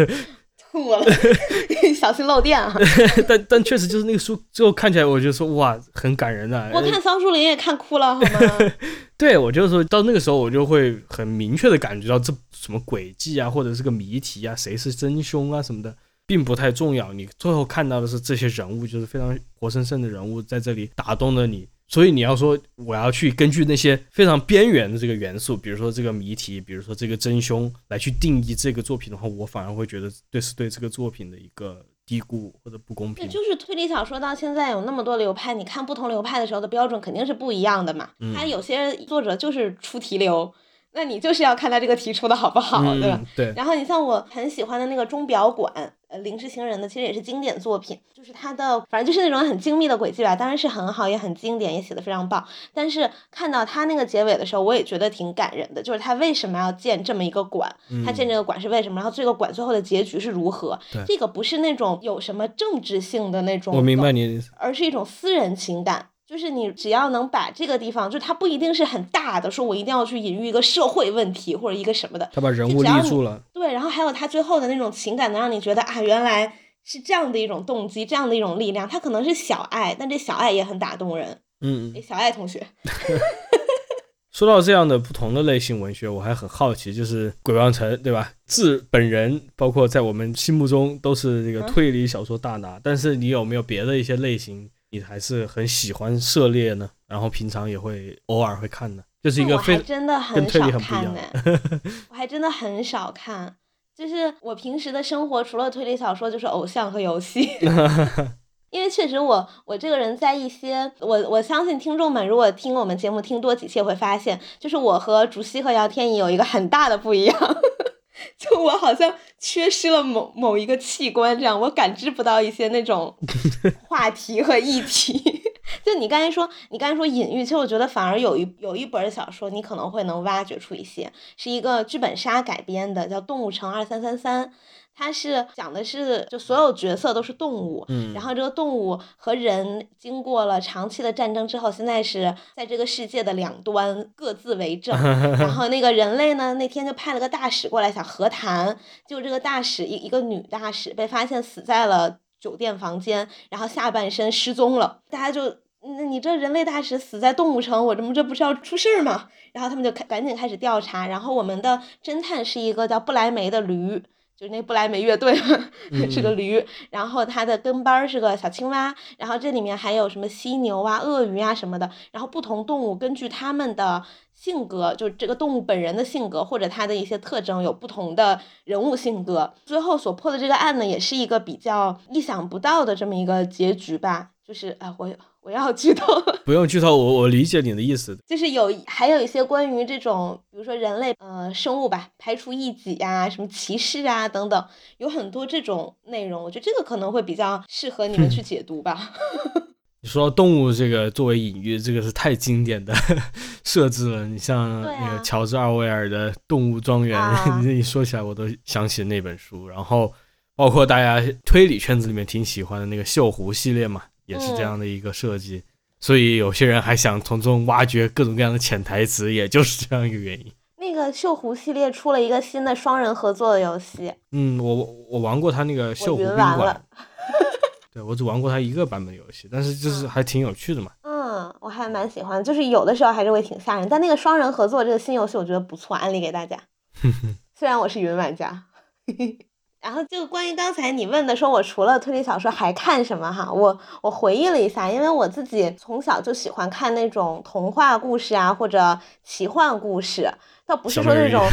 吐了，小心漏电啊。但但确实就是那个书最后看起来，我就说哇，很感人啊。我看桑树林也看哭了，好吗？对，我就说到那个时候，我就会很明确的感觉到这什么诡计啊，或者是个谜题啊，谁是真凶啊什么的。并不太重要，你最后看到的是这些人物，就是非常活生生的人物在这里打动了你。所以你要说我要去根据那些非常边缘的这个元素，比如说这个谜题，比如说这个真凶来去定义这个作品的话，我反而会觉得对是对这个作品的一个低估或者不公平。就是推理小说到现在有那么多流派，你看不同流派的时候的标准肯定是不一样的嘛。他有些作者就是出题流。那你就是要看他这个题出的好不好，对吧？对。然后你像我很喜欢的那个钟表馆，呃，临时情人的其实也是经典作品，就是它的反正就是那种很精密的轨迹吧，当然是很好，也很经典，也写的非常棒。但是看到他那个结尾的时候，我也觉得挺感人的，就是他为什么要建这么一个馆？他建这个馆是为什么？然后这个馆最后的结局是如何？这个不是那种有什么政治性的那种，我明白你的意思，而是一种私人情感。就是你只要能把这个地方，就它不一定是很大的，说我一定要去隐喻一个社会问题或者一个什么的。他把人物立住了。对，然后还有他最后的那种情感，能让你觉得啊，原来是这样的一种动机，这样的一种力量。他可能是小爱，但这小爱也很打动人。嗯，小爱同学。说到这样的不同的类型文学，我还很好奇，就是鬼王城，对吧？自本人，包括在我们心目中都是这个推理小说大拿，但是你有没有别的一些类型？你还是很喜欢涉猎呢，然后平常也会偶尔会看的，就是一个非真的很少看呢。我还真的很少看，就是我平时的生活除了推理小说就是偶像和游戏。因为确实我我这个人在一些我我相信听众们如果听我们节目听多几期会发现，就是我和竹溪和姚天怡有一个很大的不一样，就我好像缺失了某某一个器官，这样我感知不到一些那种 话题和议题。就你刚才说，你刚才说隐喻，其实我觉得反而有一有一本小说，你可能会能挖掘出一些，是一个剧本杀改编的，叫《动物城二三三三》。它是讲的是，就所有角色都是动物，嗯然后这个动物和人经过了长期的战争之后，现在是在这个世界的两端各自为政。然后那个人类呢，那天就派了个大使过来想和谈，就这个大使一一个女大使被发现死在了酒店房间，然后下半身失踪了，大家就。那你这人类大使死在动物城，我这不这不是要出事儿吗？然后他们就开赶紧开始调查，然后我们的侦探是一个叫不来梅的驴，就是那不来梅乐队 是个驴，然后它的跟班儿是个小青蛙，然后这里面还有什么犀牛啊、鳄鱼啊什么的，然后不同动物根据它们的性格，就是这个动物本人的性格或者它的一些特征有不同的人物性格，最后所破的这个案呢，也是一个比较意想不到的这么一个结局吧，就是啊，我我要剧透。不用剧透，我我理解你的意思。就是有还有一些关于这种，比如说人类呃生物吧，排除异己呀、什么歧视啊等等，有很多这种内容。我觉得这个可能会比较适合你们去解读吧。你说动物这个作为隐喻，这个是太经典的 设置了。你像那个乔治·奥威尔的《动物庄园》啊 你一说起来我都想起那本书。然后包括大家推理圈子里面挺喜欢的那个锈湖系列嘛，也是这样的一个设计。所以有些人还想从中挖掘各种各样的潜台词，也就是这样一个原因。那个锈湖系列出了一个新的双人合作的游戏，嗯，我我玩过他那个锈湖。对我只玩过它一个版本的游戏，但是就是还挺有趣的嘛。嗯，我还蛮喜欢，就是有的时候还是会挺吓人。但那个双人合作这个新游戏，我觉得不错，安利给大家。虽然我是云玩家。然后就关于刚才你问的，说我除了推理小说还看什么哈？我我回忆了一下，因为我自己从小就喜欢看那种童话故事啊，或者奇幻故事，倒不是说那种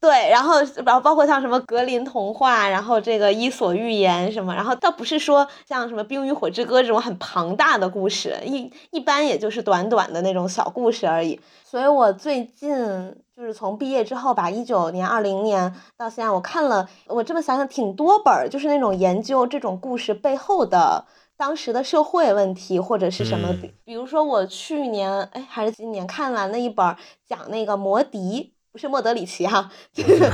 对，然后然后包括像什么格林童话，然后这个伊索寓言什么，然后倒不是说像什么《冰与火之歌》这种很庞大的故事，一一般也就是短短的那种小故事而已。所以我最近就是从毕业之后吧，一九年、二零年到现在，我看了，我这么想想挺多本儿，就是那种研究这种故事背后的当时的社会问题或者是什么，嗯比比如说我去年哎还是今年看完了一本讲那个摩迪，不是莫德里奇哈、就是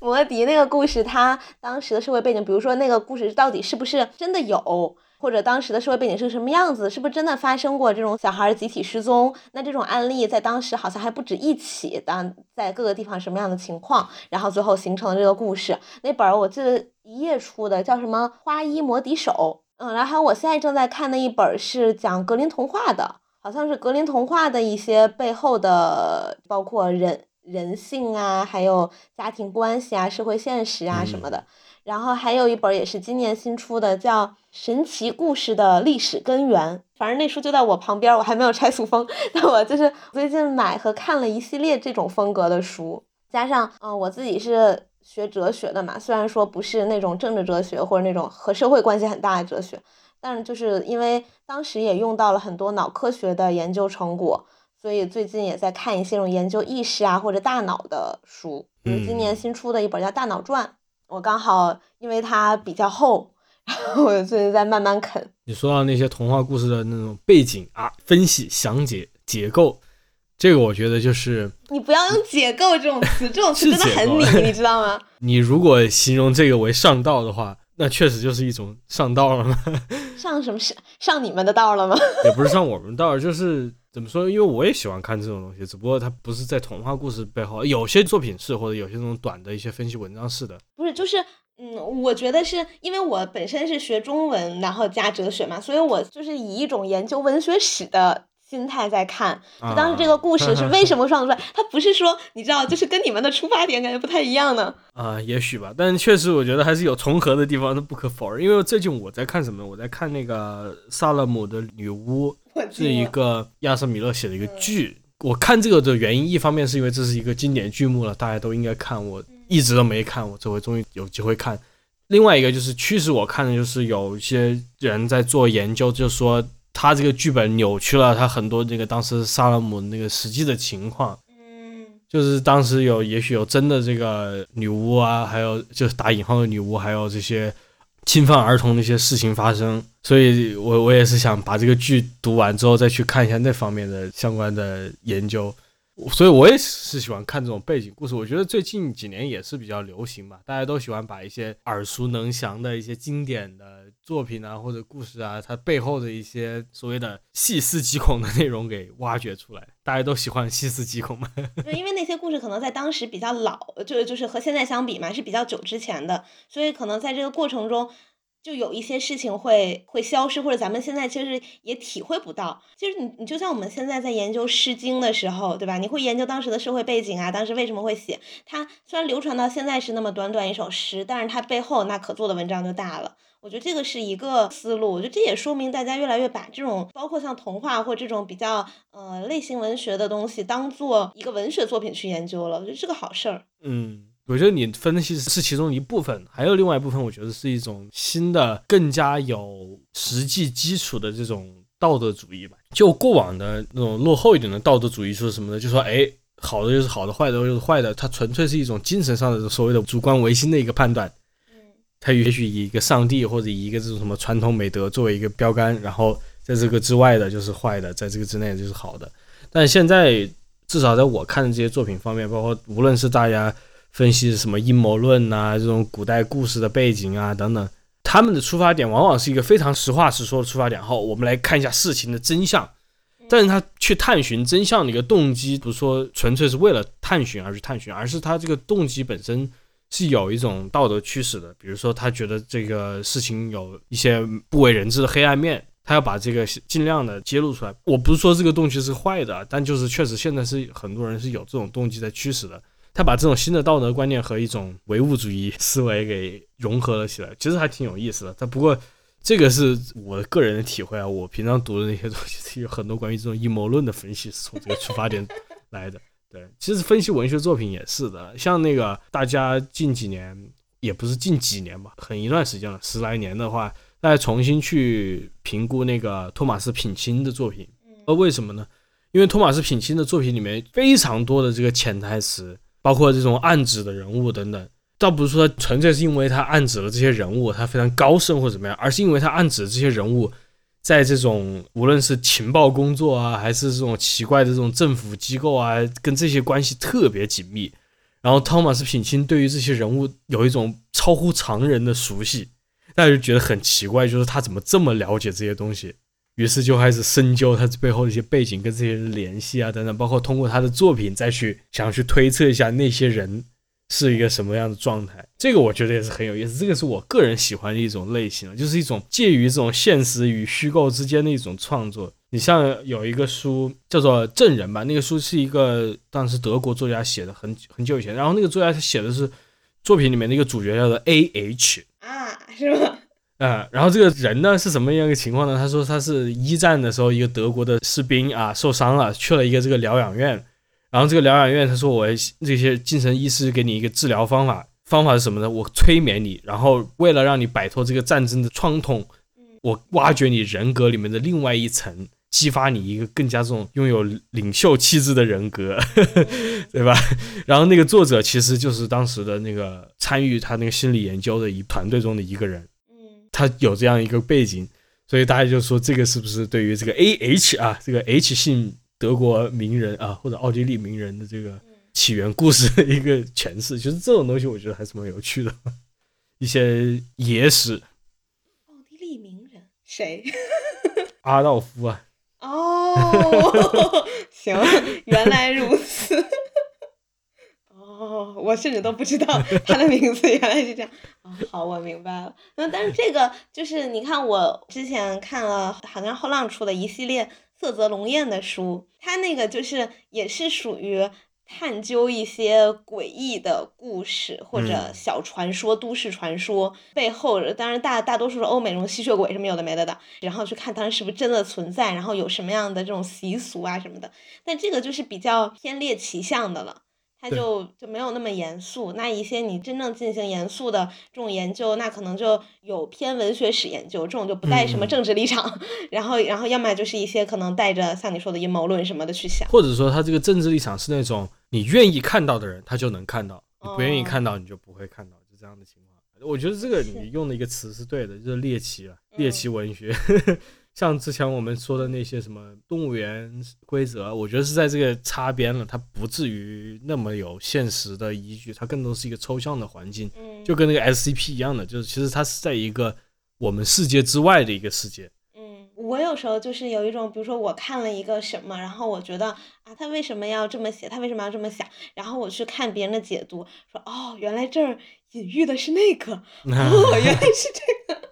摩迪那个故事，他当时的社会背景，比如说那个故事到底是不是真的有，或者当时的社会背景是个什么样子，是不是真的发生过这种小孩集体失踪？那这种案例在当时好像还不止一起，但在各个地方什么样的情况，然后最后形成了这个故事。那本儿我记得一页出的，叫什么《花衣摩笛手》。嗯，然后还有我现在正在看的一本儿是讲格林童话的，好像是格林童话的一些背后的，包括人人性啊，还有家庭关系啊、社会现实啊什么的。然后还有一本也是今年新出的，叫《神奇故事的历史根源》。反正那书就在我旁边，我还没有拆塑封。但我就是最近买和看了一系列这种风格的书，加上嗯、呃我自己是学哲学的嘛，虽然说不是那种政治哲学或者那种和社会关系很大的哲学，但是就是因为当时也用到了很多脑科学的研究成果，所以最近也在看一些这种研究意识啊或者大脑的书，比如今年嗯新出的一本叫《大脑传》，我刚好因为它比较厚，然后我最近在慢慢啃。你说到那些童话故事的那种背景啊、分析、详解、结构，这个我觉得就是你不要用解构这种词，这种词真的很你，你知道吗？你如果形容这个为上道的话，那确实就是一种上道了吗，上什么上上你们的道了吗？也不是上我们道，就是怎么说？因为我也喜欢看这种东西，只不过它不是在童话故事背后，有些作品是，或者有些那种短的一些分析文章是的。不是，就是嗯，我觉得是因为我本身是学中文，然后加哲学嘛，所以我就是以一种研究文学史的心态在看，就当时这个故事是为什么 创作出来，它不是说你知道，就是跟你们的出发点感觉不太一样呢。啊、也许吧，但确实我觉得还是有重合的地方，那不可否认。因为最近我在看什么？我在看那个萨勒姆的女巫，是一个亚瑟米勒写的一个剧。我看这个的原因，一方面是因为这是一个经典剧目了，大家都应该看。我一直都没看，我这回终于有机会看。另外一个就是驱使，我看的就是有一些人在做研究，就说他这个剧本扭曲了他很多那个当时萨勒姆那个实际的情况，嗯就是当时有也许有真的这个女巫啊，还有就是打引号的女巫，还有这些侵犯儿童的一些事情发生，所以我我也是想把这个剧读完之后再去看一下那方面的相关的研究。所以我也是喜欢看这种背景故事。我觉得最近几年也是比较流行吧，大家都喜欢把一些耳熟能详的一些经典的作品啊 或者故事啊，它背后的一些所谓的细思极恐的内容给挖掘出来。大家都喜欢细思极恐嘛？对，因为那些故事可能在当时比较老，就就是和现在相比嘛，是比较久之前的，所以可能在这个过程中，就有一些事情会会消失，或者咱们现在其实也体会不到。其实你你就像我们现在在研究《诗经》的时候，对吧？你会研究当时的社会背景啊，当时为什么会写它？虽然流传到现在是那么短短一首诗，但是它背后那可做的文章就大了。我觉得这个是一个思路，我觉得这也说明大家越来越把这种包括像童话或这种比较呃类型文学的东西当做一个文学作品去研究了，我觉得是个好事儿。嗯，我觉得你分析是其中一部分，还有另外一部分，我觉得是一种新的、更加有实际基础的这种道德主义吧。就过往的那种落后一点的道德主义说什么呢？就说哎，好的就是好的，坏的就是坏的，它纯粹是一种精神上的所谓的主观唯心的一个判断。他也许以一个上帝或者以一个这种什么传统美德作为一个标杆，然后在这个之外的就是坏的，在这个之内就是好的。但现在至少在我看的这些作品方面，包括无论是大家分析什么阴谋论呐，这种古代故事的背景啊等等，他们的出发点往往是一个非常实话实说的出发点。好，我们来看一下事情的真相，但是他去探寻真相的一个动机，不是说纯粹是为了探寻而去探寻，而是他这个动机本身。是有一种道德驱使的，比如说他觉得这个事情有一些不为人知的黑暗面，他要把这个尽量的揭露出来。我不是说这个动机是坏的，但就是确实现在是很多人是有这种动机在驱使的。他把这种新的道德观念和一种唯物主义思维给融合了起来，其实还挺有意思的。但不过这个是我个人的体会啊，我平常读的那些东西 有很多关于这种阴谋论的分析是从这个出发点来的。对，其实分析文学作品也是的，像那个大家近几年也不是近几年吧，很一段时间了，十来年的话，大家重新去评估那个托马斯品清的作品，呃，为什么呢？因为托马斯品清的作品里面非常多的这个潜台词，包括这种暗指的人物等等，倒不是说纯粹是因为他暗指了这些人物他非常高深或者怎么样，而是因为他暗指这些人物。在这种无论是情报工作啊，还是这种奇怪的这种政府机构啊，跟这些关系特别紧密。然后汤马斯品清对于这些人物有一种超乎常人的熟悉，大家就觉得很奇怪，就是他怎么这么了解这些东西？于是就开始深究他背后的一些背景，跟这些人联系啊等等，包括通过他的作品再去想要去推测一下那些人。是一个什么样的状态？这个我觉得也是很有意思。这个是我个人喜欢的一种类型，就是一种介于这种现实与虚构之间的一种创作。你像有一个书叫做《证人》吧，那个书是一个当时德国作家写的，很很久以前。然后那个作家他写的是作品里面那个主角叫做 A H 啊，是吗？啊，然后这个人呢是什么样一个情况呢？他说他是一战的时候一个德国的士兵啊，受伤了，去了一个这个疗养院。然后这个疗养院他说我这些精神医师给你一个治疗方法，方法是什么呢？我催眠你，然后为了让你摆脱这个战争的创痛，我挖掘你人格里面的另外一层，激发你一个更加这种拥有领袖气质的人格，对吧？然后那个作者其实就是当时的那个参与他那个心理研究的一团队中的一个人，他有这样一个背景，所以大家就说这个是不是对于这个 A H 啊，这个 H 姓。德国名人啊，或者奥地利名人的这个起源故事的一个诠释，其实这种东西我觉得还是蛮有趣的。一些野史，奥地利名人谁？阿道夫啊。哦，行，原来如此。哦，我甚至都不知道他的名字原来是这样。哦，好，我明白了。那但是这个就是你看，我之前看了，好像后浪出的一系列。色泽龙艳的书，他那个就是也是属于探究一些诡异的故事或者小传说、都市传说背后，当然大大多数是欧美那种吸血鬼什么有的没的的，然后去看当时是不是真的存在，然后有什么样的这种习俗啊什么的。但这个就是比较偏猎奇向的了。它就就没有那么严肃。那一些你真正进行严肃的这种研究，那可能就有偏文学史研究，这种就不带什么嗯政治立场，然后然后要么就是一些可能带着像你说的阴谋论什么的去想。或者说他这个政治立场是那种你愿意看到的人，他就能看到；你不愿意哦看到，你就不会看到，就这样的情况。我觉得这个你用的一个词是对的，就是猎奇啊，嗯猎奇文学。像之前我们说的那些什么动物园规则，我觉得是在这个擦边了，它不至于那么有现实的依据，它更多是一个抽象的环境，嗯，就跟那个 SCP 一样的，就是其实它是在一个我们世界之外的一个世界。嗯，我有时候就是有一种，比如说我看了一个什么，然后我觉得啊，他为什么要这么写？他为什么要这么想？然后我去看别人的解读，说哦，原来这儿隐喻的是那个，哦，原来是这个。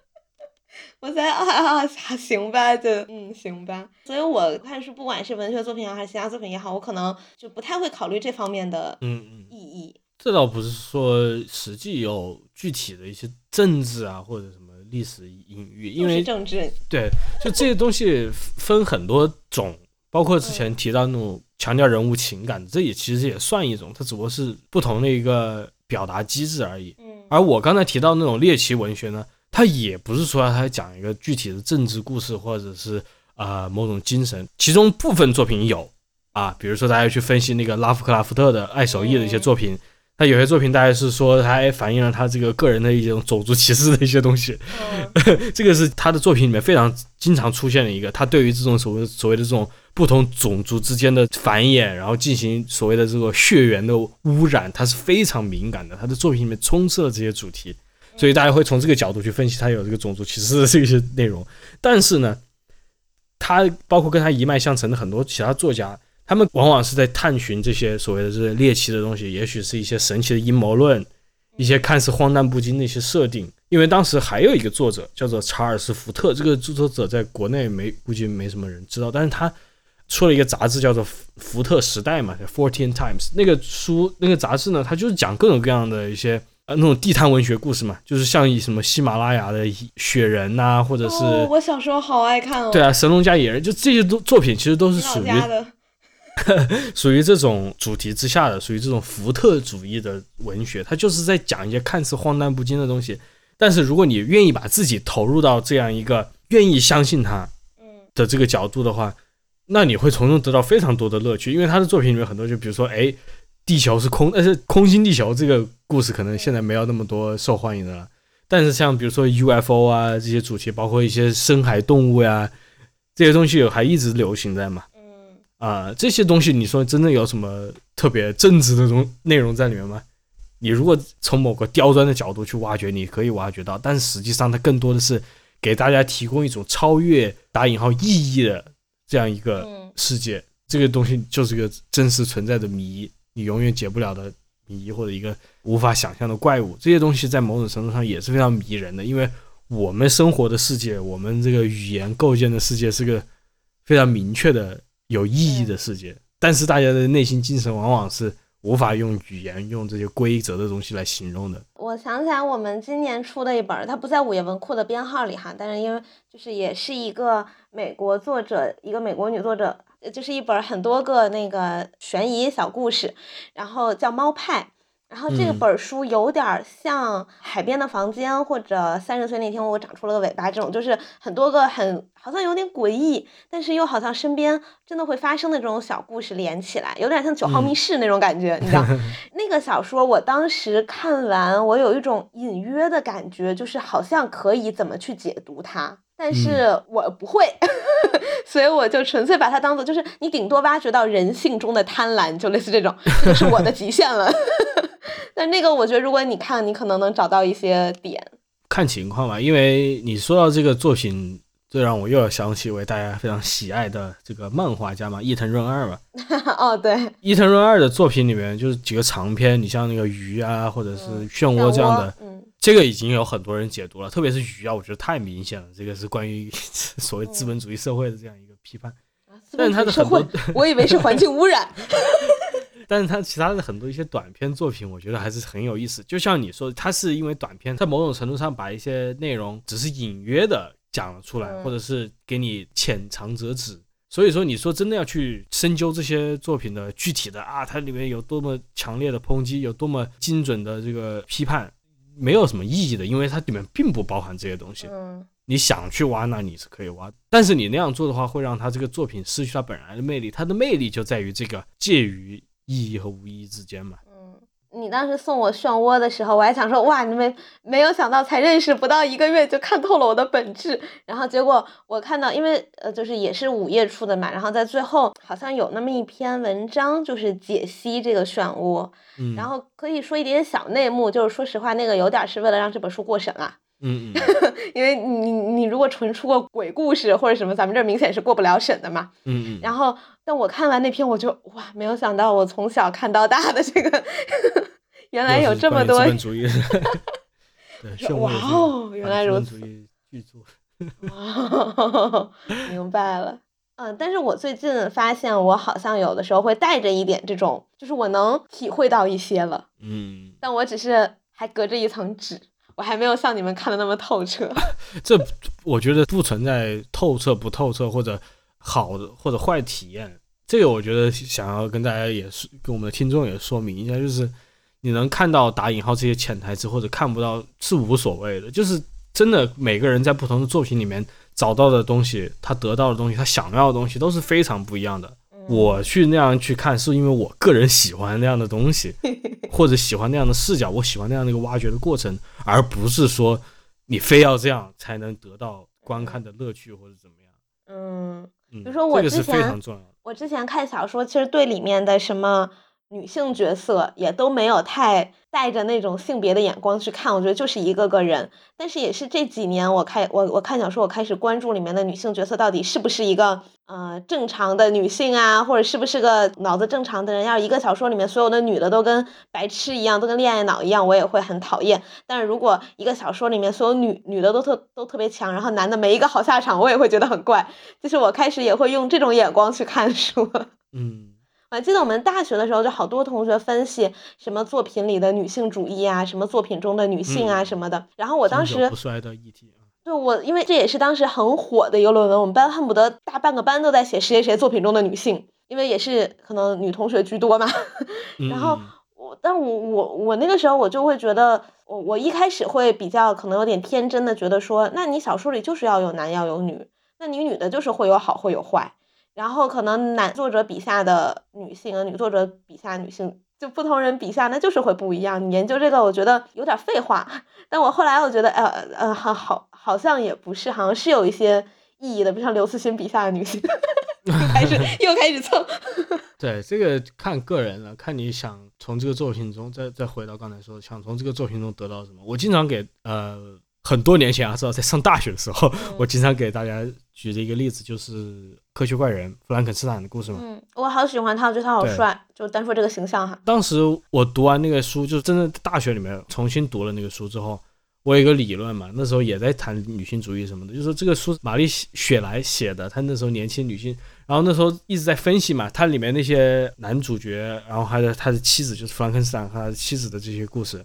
我才啊啊啊，行吧，就嗯行吧。所以我看书，不管是文学作品也好，还是其他作品也好，我可能就不太会考虑这方面的嗯嗯意义。这倒不是说实际有具体的一些政治啊或者什么历史隐喻，因就是为政治，对，就这些东西分很多种，包括之前提到那种强调人物情感，这也其实也算一种，它只不过是不同的一个表达机制而已。嗯而我刚才提到那种猎奇文学呢，它也不是说它讲一个具体的政治故事或者是啊、呃某种精神，其中部分作品有啊，比如说大家去分析那个拉夫克拉夫特的《爱手艺》的一些作品。他有些作品大概是说，他还反映了他这个个人的一种种族歧视的一些东西，嗯 这个是他的作品里面非常经常出现的一个，他对于这种所谓所谓的这种不同种族之间的繁衍，然后进行所谓的这个血缘的污染，他是非常敏感的。他的作品里面充斥了这些主题，所以大家会从这个角度去分析他有这个种族歧视的这些内容。但是呢，他包括跟他一脉相承的很多其他作家，他们往往是在探寻这些所谓的这些猎奇的东西，也许是一些神奇的阴谋论，一些看似荒诞不经的一些设定。因为当时还有一个作者叫做查尔斯·福特，这个作者在国内没估计没什么人知道，但是他出了一个杂志叫做《福特时代》嘛，叫 Fourteen Times。那个书那个杂志呢，它就是讲各种各样的一些呃那种地摊文学故事嘛，就是像以什么喜马拉雅的雪人呐、或者是、哦，我小时候好爱看哦。对啊，神农架野人，就这些都作品其实都是你老属于家的，属于这种主题之下的，属于这种福特主义的文学，它就是在讲一些看似荒诞不经的东西。但是如果你愿意把自己投入到这样一个愿意相信它嗯的这个角度的话，那你会从中得到非常多的乐趣。因为他的作品里面很多，就比如说，哎，地球是空，但是空心地球这个故事可能现在没有那么多受欢迎的了。但是像比如说 UFO 啊这些主题，包括一些深海动物呀、这些东西还一直流行在嘛。嗯啊、这些东西你说真的有什么特别正直的东内容在里面吗？你如果从某个刁钻的角度去挖掘，你可以挖掘到，但实际上它更多的是给大家提供一种超越打引号意义的这样一个嗯世界。这个东西就是个真实存在的谜，你永远解不了的谜，或者一个无法想象的怪物。这些东西在某种程度上也是非常迷人的，因为我们生活的世界，我们这个语言构建的世界是个非常明确的、有意义的世界，但是大家的内心精神往往是无法用语言、用这些规则的东西来形容的。我想起来，我们今年出的一本儿，它不在午夜文库的编号里哈，但是因为就是也是一个美国作者，一个美国女作者，呃就是一本很多个那个悬疑小故事，然后叫《猫派》。然后这个嗯本儿书有点像《海边的房间》或者《三十岁那天我长出了个尾巴》这种，就是很多个很好像有点诡异，但是又好像身边真的会发生的这种小故事连起来，有点像《九号密嗯室》那种感觉，你知道？那个小说我当时看完，我有一种隐约的感觉，就是好像可以怎么去解读它，但是我不会，所以我就纯粹把它当做就是你顶多挖掘到人性中的贪婪，就类似这种，这就是我的极限了。但那个我觉得，如果你看，你可能能找到一些点。看情况吧，因为你说到这个作品，这让我又要想起一位大家非常喜爱的这个漫画家嘛，伊藤润二嘛。哦，对，伊藤润二的作品里面就是几个长篇，你像那个鱼啊，或者是嗯漩涡这样的，嗯，这个已经有很多人解读了，特别是鱼啊，我觉得太明显了，这个是关于 所谓资本主义社会的这样一个批判。资但是他的很多会，我以为是环境污染。但是他其他的很多一些短篇作品，我觉得还是很有意思。就像你说，他是因为短篇，在某种程度上把一些内容只是隐约的讲了出来，嗯或者是给你浅尝辄止，所以说，你说真的要去深究这些作品的具体的啊，它里面有多么强烈的抨击，有多么精准的这个批判，没有什么意义的，因为它里面并不包含这些东西。嗯你想去挖，那你是可以挖，但是你那样做的话，会让他这个作品失去它本来的魅力。它的魅力就在于这个介于意义和无意义之间嘛。嗯，你当时送我漩涡的时候，我还想说，哇，你们没有想到才认识不到一个月就看透了我的本质。然后结果我看到，因为呃，就是也是午夜出的嘛，然后在最后好像有那么一篇文章，就是解析这个漩涡，嗯，然后可以说一点小内幕，就是说实话，那个有点是为了让这本书过审啦。嗯嗯 因为你你如果纯出个鬼故事或者什么，咱们这儿明显是过不了审的嘛。嗯嗯，然后，但我看完那篇，我就哇，没有想到我从小看到大的这个，原来有这么多资本主义。对，漩涡哇哦，原来如此反资本主义巨作。哇，明白了。嗯，但是我最近发现，我好像有的时候会带着一点这种，就是我能体会到一些了，嗯，但我只是还隔着一层纸，我还没有像你们看的那么透彻。这我觉得不存在透彻不透彻或者好的或者坏体验。这个我觉得想要跟大家也是跟我们的听众也说明一下，就是你能看到打引号这些潜台词或者看不到是无所谓的，就是真的每个人在不同的作品里面找到的东西，他得到的东西，他想要的东西都是非常不一样的。我去那样去看，是因为我个人喜欢那样的东西，或者喜欢那样的视角，我喜欢那样的一个挖掘的过程，而不是说你非要这样才能得到观看的乐趣或者怎么样。嗯，嗯，比如说我这个是非之前常重要的。我之前看小说，其实对里面的什么女性角色也都没有太带着那种性别的眼光去看，我觉得就是一个个人。但是也是这几年我开我我看小说，我开始关注里面的女性角色到底是不是一个呃正常的女性啊，或者是不是个脑子正常的人。要是一个小说里面所有的女的都跟白痴一样，都跟恋爱脑一样，我也会很讨厌。但是如果一个小说里面所有女女的都特都特别强，然后男的没一个好下场，我也会觉得很怪。就是我开始也会用这种眼光去看书。嗯，我还记得我们大学的时候，就好多同学分析什么作品里的女性主义啊，什么作品中的女性啊嗯什么的。然后我当时不衰的议题啊。对我，因为这也是当时很火的一个论文，我们班恨不得大半个班都在写谁谁谁作品中的女性，因为也是可能女同学居多嘛。然后嗯我，但我我我那个时候我就会觉得，我我一开始会比较可能有点天真的觉得说，那你小说里就是要有男要有女，那你女的就是会有好会有坏，然后可能男作者笔下的女性啊女作者笔下女性，就不同人笔下那就是会不一样。你研究这个，我觉得有点废话，但我后来我觉得，呃呃，好好好像也不是，好像是有一些意义的，比如像刘慈欣笔下的女性，又开始又开始蹭。对，这个看个人了，看你想从这个作品中再再回到刚才说的，想从这个作品中得到什么。我经常给呃很多年前啊，知道在上大学的时候，我经常给大家举的一个例子就是《科学怪人》弗兰肯斯坦的故事嘛。嗯，我好喜欢他，我觉得他好帅，就单说这个形象哈。当时我读完那个书，就是真的大学里面重新读了那个书之后，我有一个理论嘛，那时候也在谈女性主义什么的，就是说这个书玛丽雪莱写的，她那时候年轻女性，然后那时候一直在分析嘛，它里面那些男主角，然后还有他的妻子，就是弗兰肯斯坦和他的妻子的这些故事，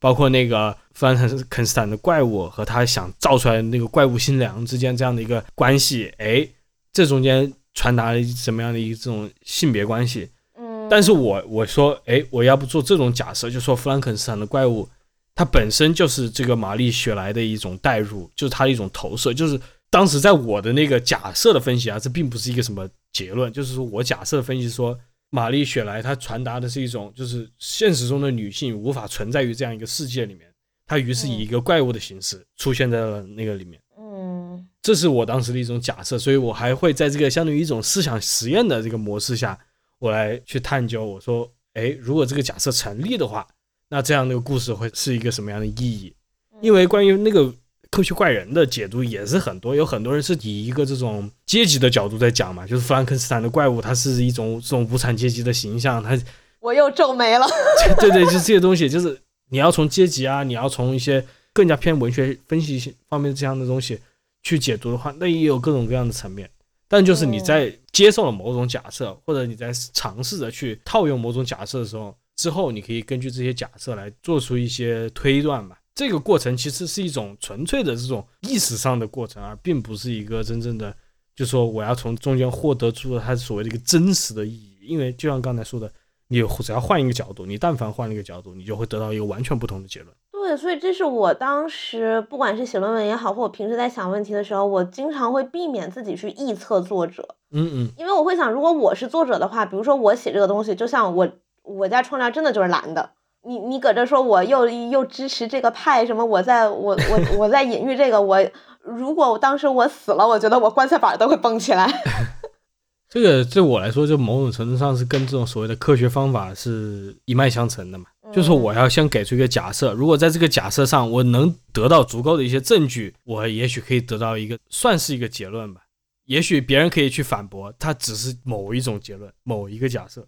包括那个弗兰肯斯坦的怪物和他想造出来的那个怪物新娘之间这样的一个关系，哎，这中间传达了什么样的一个这种性别关系？嗯，但是我我说，哎，我要不做这种假设，就说弗兰肯斯坦的怪物，它本身就是这个玛丽雪莱的一种代入，就是它的一种投射，就是当时在我的那个假设的分析啊，这并不是一个什么结论，就是说我假设分析说，玛丽雪莱她传达的是一种，就是现实中的女性无法存在于这样一个世界里面，她于是以一个怪物的形式出现在了那个里面。嗯这是我当时的一种假设，所以我还会在这个相当于一种思想实验的这个模式下，我来去探究。我说，哎，如果这个假设成立的话，那这样那个故事会是一个什么样的意义？因为关于那个科学怪人的解读也是很多，有很多人是以一个这种阶级的角度在讲嘛，就是弗兰肯斯坦的怪物，它是一种这种无产阶级的形象，它我又皱眉了。对对，就是这些东西，就是你要从阶级啊，你要从一些更加偏文学分析方面这样的东西去解读的话，那也有各种各样的层面。但就是你在接受了某种假设，或者你在尝试着去套用某种假设的时候，之后你可以根据这些假设来做出一些推断吧。这个过程其实是一种纯粹的这种意识上的过程，而并不是一个真正的就说我要从中间获得出它所谓的一个真实的意义，因为就像刚才说的，你只要换一个角度，你但凡换了一个角度，你就会得到一个完全不同的结论。对，所以这是我当时不管是写论文也好，或我平时在想问题的时候，我经常会避免自己去臆测作者，嗯嗯，因为我会想，如果我是作者的话，比如说我写这个东西，就像我我家窗帘真的就是蓝的，你你搁这说我又又支持这个派什么，我在我我我在隐喻这个，我如果当时我死了，我觉得我棺材板都会蹦起来。这个对我来说，就某种程度上是跟这种所谓的科学方法是一脉相承的嘛。就是我要先给出一个假设，如果在这个假设上我能得到足够的一些证据，我也许可以得到一个算是一个结论吧。也许别人可以去反驳，它只是某一种结论，某一个假设。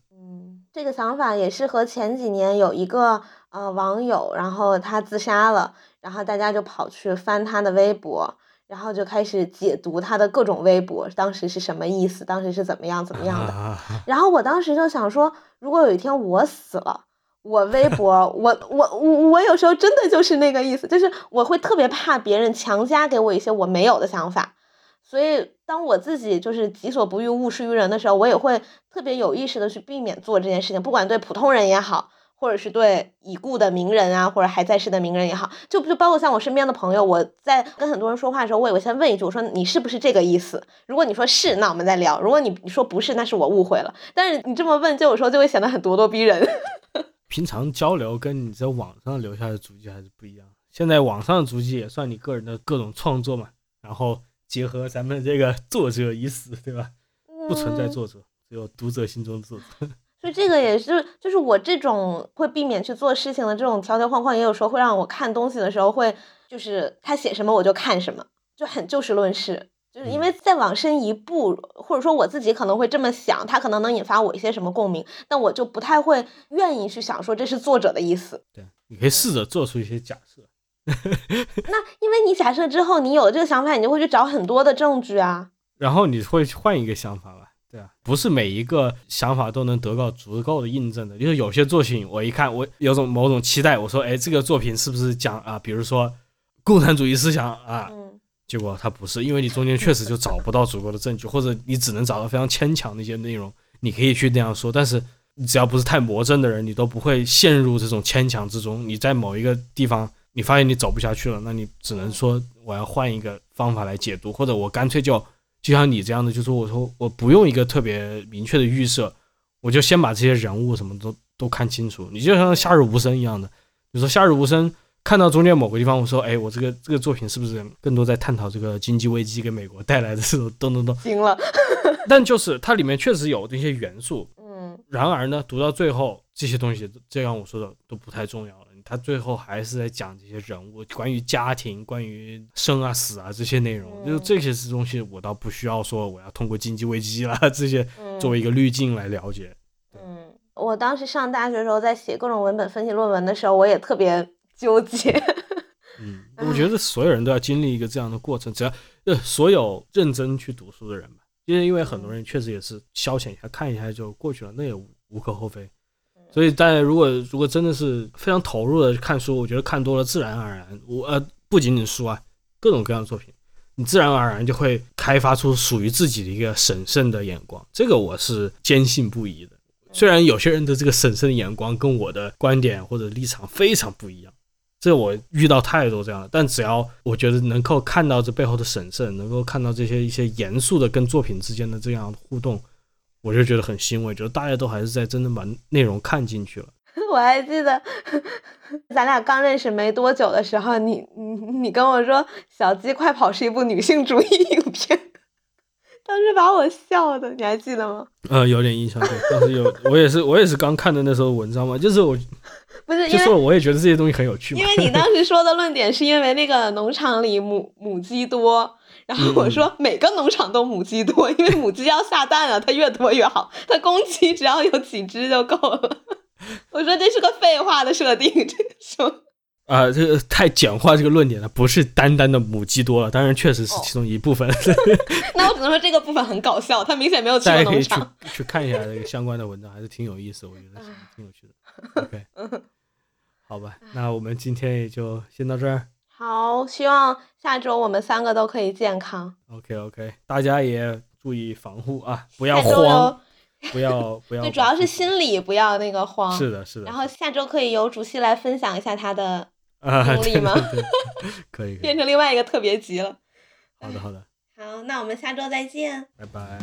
嗯，这个想法也是和前几年有一个呃网友，然后他自杀了，然后大家就跑去翻他的微博，然后就开始解读他的各种微博，当时是什么意思，当时是怎么样怎么样的。啊、然后我当时就想说，如果有一天我死了，我微博，我我我我有时候真的就是那个意思，就是我会特别怕别人强加给我一些我没有的想法，所以当我自己就是己所不欲，勿施于人的时候，我也会特别有意识的去避免做这件事情，不管对普通人也好。或者是对已故的名人啊，或者还在世的名人也好，就就包括像我身边的朋友，我在跟很多人说话的时候，我也会先问一句，我说你是不是这个意思？如果你说是，那我们再聊；如果你你说不是，那是我误会了。但是你这么问，就有时候就会显得很咄咄逼人。平常交流跟你在网上留下的足迹还是不一样。现在网上的足迹也算你个人的各种创作嘛，然后结合咱们这个作者已死，对吧？不存在作者，只有读者心中的作者。所以这个也是，就是我这种会避免去做事情的这种条条框框，也有时候会让我看东西的时候会，就是他写什么我就看什么，就很就事论事。就是因为再往深一步，或者说我自己可能会这么想，他可能能引发我一些什么共鸣，但我就不太会愿意去想说这是作者的意思。对，你可以试着做出一些假设。那因为你假设之后，你有了这个想法，你就会去找很多的证据啊。然后你会换一个想法吧？对啊，不是每一个想法都能得到足够的印证的。就是有些作品，我一看，我有种某种期待，我说，哎，这个作品是不是讲啊？比如说共产主义思想啊？嗯结果它不是，因为你中间确实就找不到足够的证据，或者你只能找到非常牵强的一些内容，你可以去那样说。但是你只要不是太魔怔的人，你都不会陷入这种牵强之中。你在某一个地方，你发现你走不下去了，那你只能说我要换一个方法来解读，或者我干脆就就像你这样的，就说我说我不用一个特别明确的预设，我就先把这些人物什么都都看清楚。你就像夏日无声一样的，比如说夏日无声。看到中间某个地方，我说，哎，我这个这个作品是不是更多在探讨这个经济危机给美国带来的这种 咚咚咚？惊了。但就是它里面确实有这些元素，嗯，然而呢，读到最后这些东西，就像我说的都不太重要了。他最后还是在讲这些人物，关于家庭、关于生啊死啊这些内容，就是这些东西，我倒不需要说我要通过经济危机啦这些作为一个滤镜来了解。嗯，我当时上大学的时候，在写各种文本分析论文的时候，我也特别。纠结，嗯，我觉得所有人都要经历一个这样的过程，只要呃所有认真去读书的人吧，因为因为很多人确实也是消遣一下看一下就过去了，那也无无可厚非。所以大家如果如果真的是非常投入的看书，我觉得看多了自然而然，我呃不仅仅书啊，各种各样的作品，你自然而然就会开发出属于自己的一个审慎的眼光，这个我是坚信不疑的。虽然有些人的这个审慎的眼光跟我的观点或者立场非常不一样。这我遇到太多这样的，但只要我觉得能够看到这背后的审慎，能够看到这些一些严肃的跟作品之间的这样互动，我就觉得很欣慰，觉得大家都还是在真正把内容看进去了。我还记得 咱俩刚认识没多久的时候，你你你跟我说《小鸡快跑》是一部女性主义影片，当时把我笑的，你还记得吗？呃，有点印象，对，当时有我也是我也是刚看的那时候文章嘛，就是我。不是，就说我也觉得这些东西很有趣。因为你当时说的论点是因为那个农场里母母鸡多，然后我说每个农场都母鸡多，因为母鸡要下蛋啊，它越多越好，它公鸡只要有几只就够了。我说这是个废话的设定，这个说啊，这个太简化这个论点了，不是单单的母鸡多了，当然确实是其中一部分。那我只能说这个部分很搞笑，他明显没有去过农场。大家可以去去看一下这个相关的文章，还是挺有意思，我觉得挺有趣的。OK，好吧，那我们今天也就先到这儿。好，希望下周我们三个都可以健康。OK。OK OK，大家也注意防护啊，不要慌，不要不 要。对，主要是心理不要那个慌。是的，是的。然后下周可以由主席来分享一下他的，啊，经历吗对对对可以 可以。变成另外一个特别集了。好的好的，好，那我们下周再见。拜拜。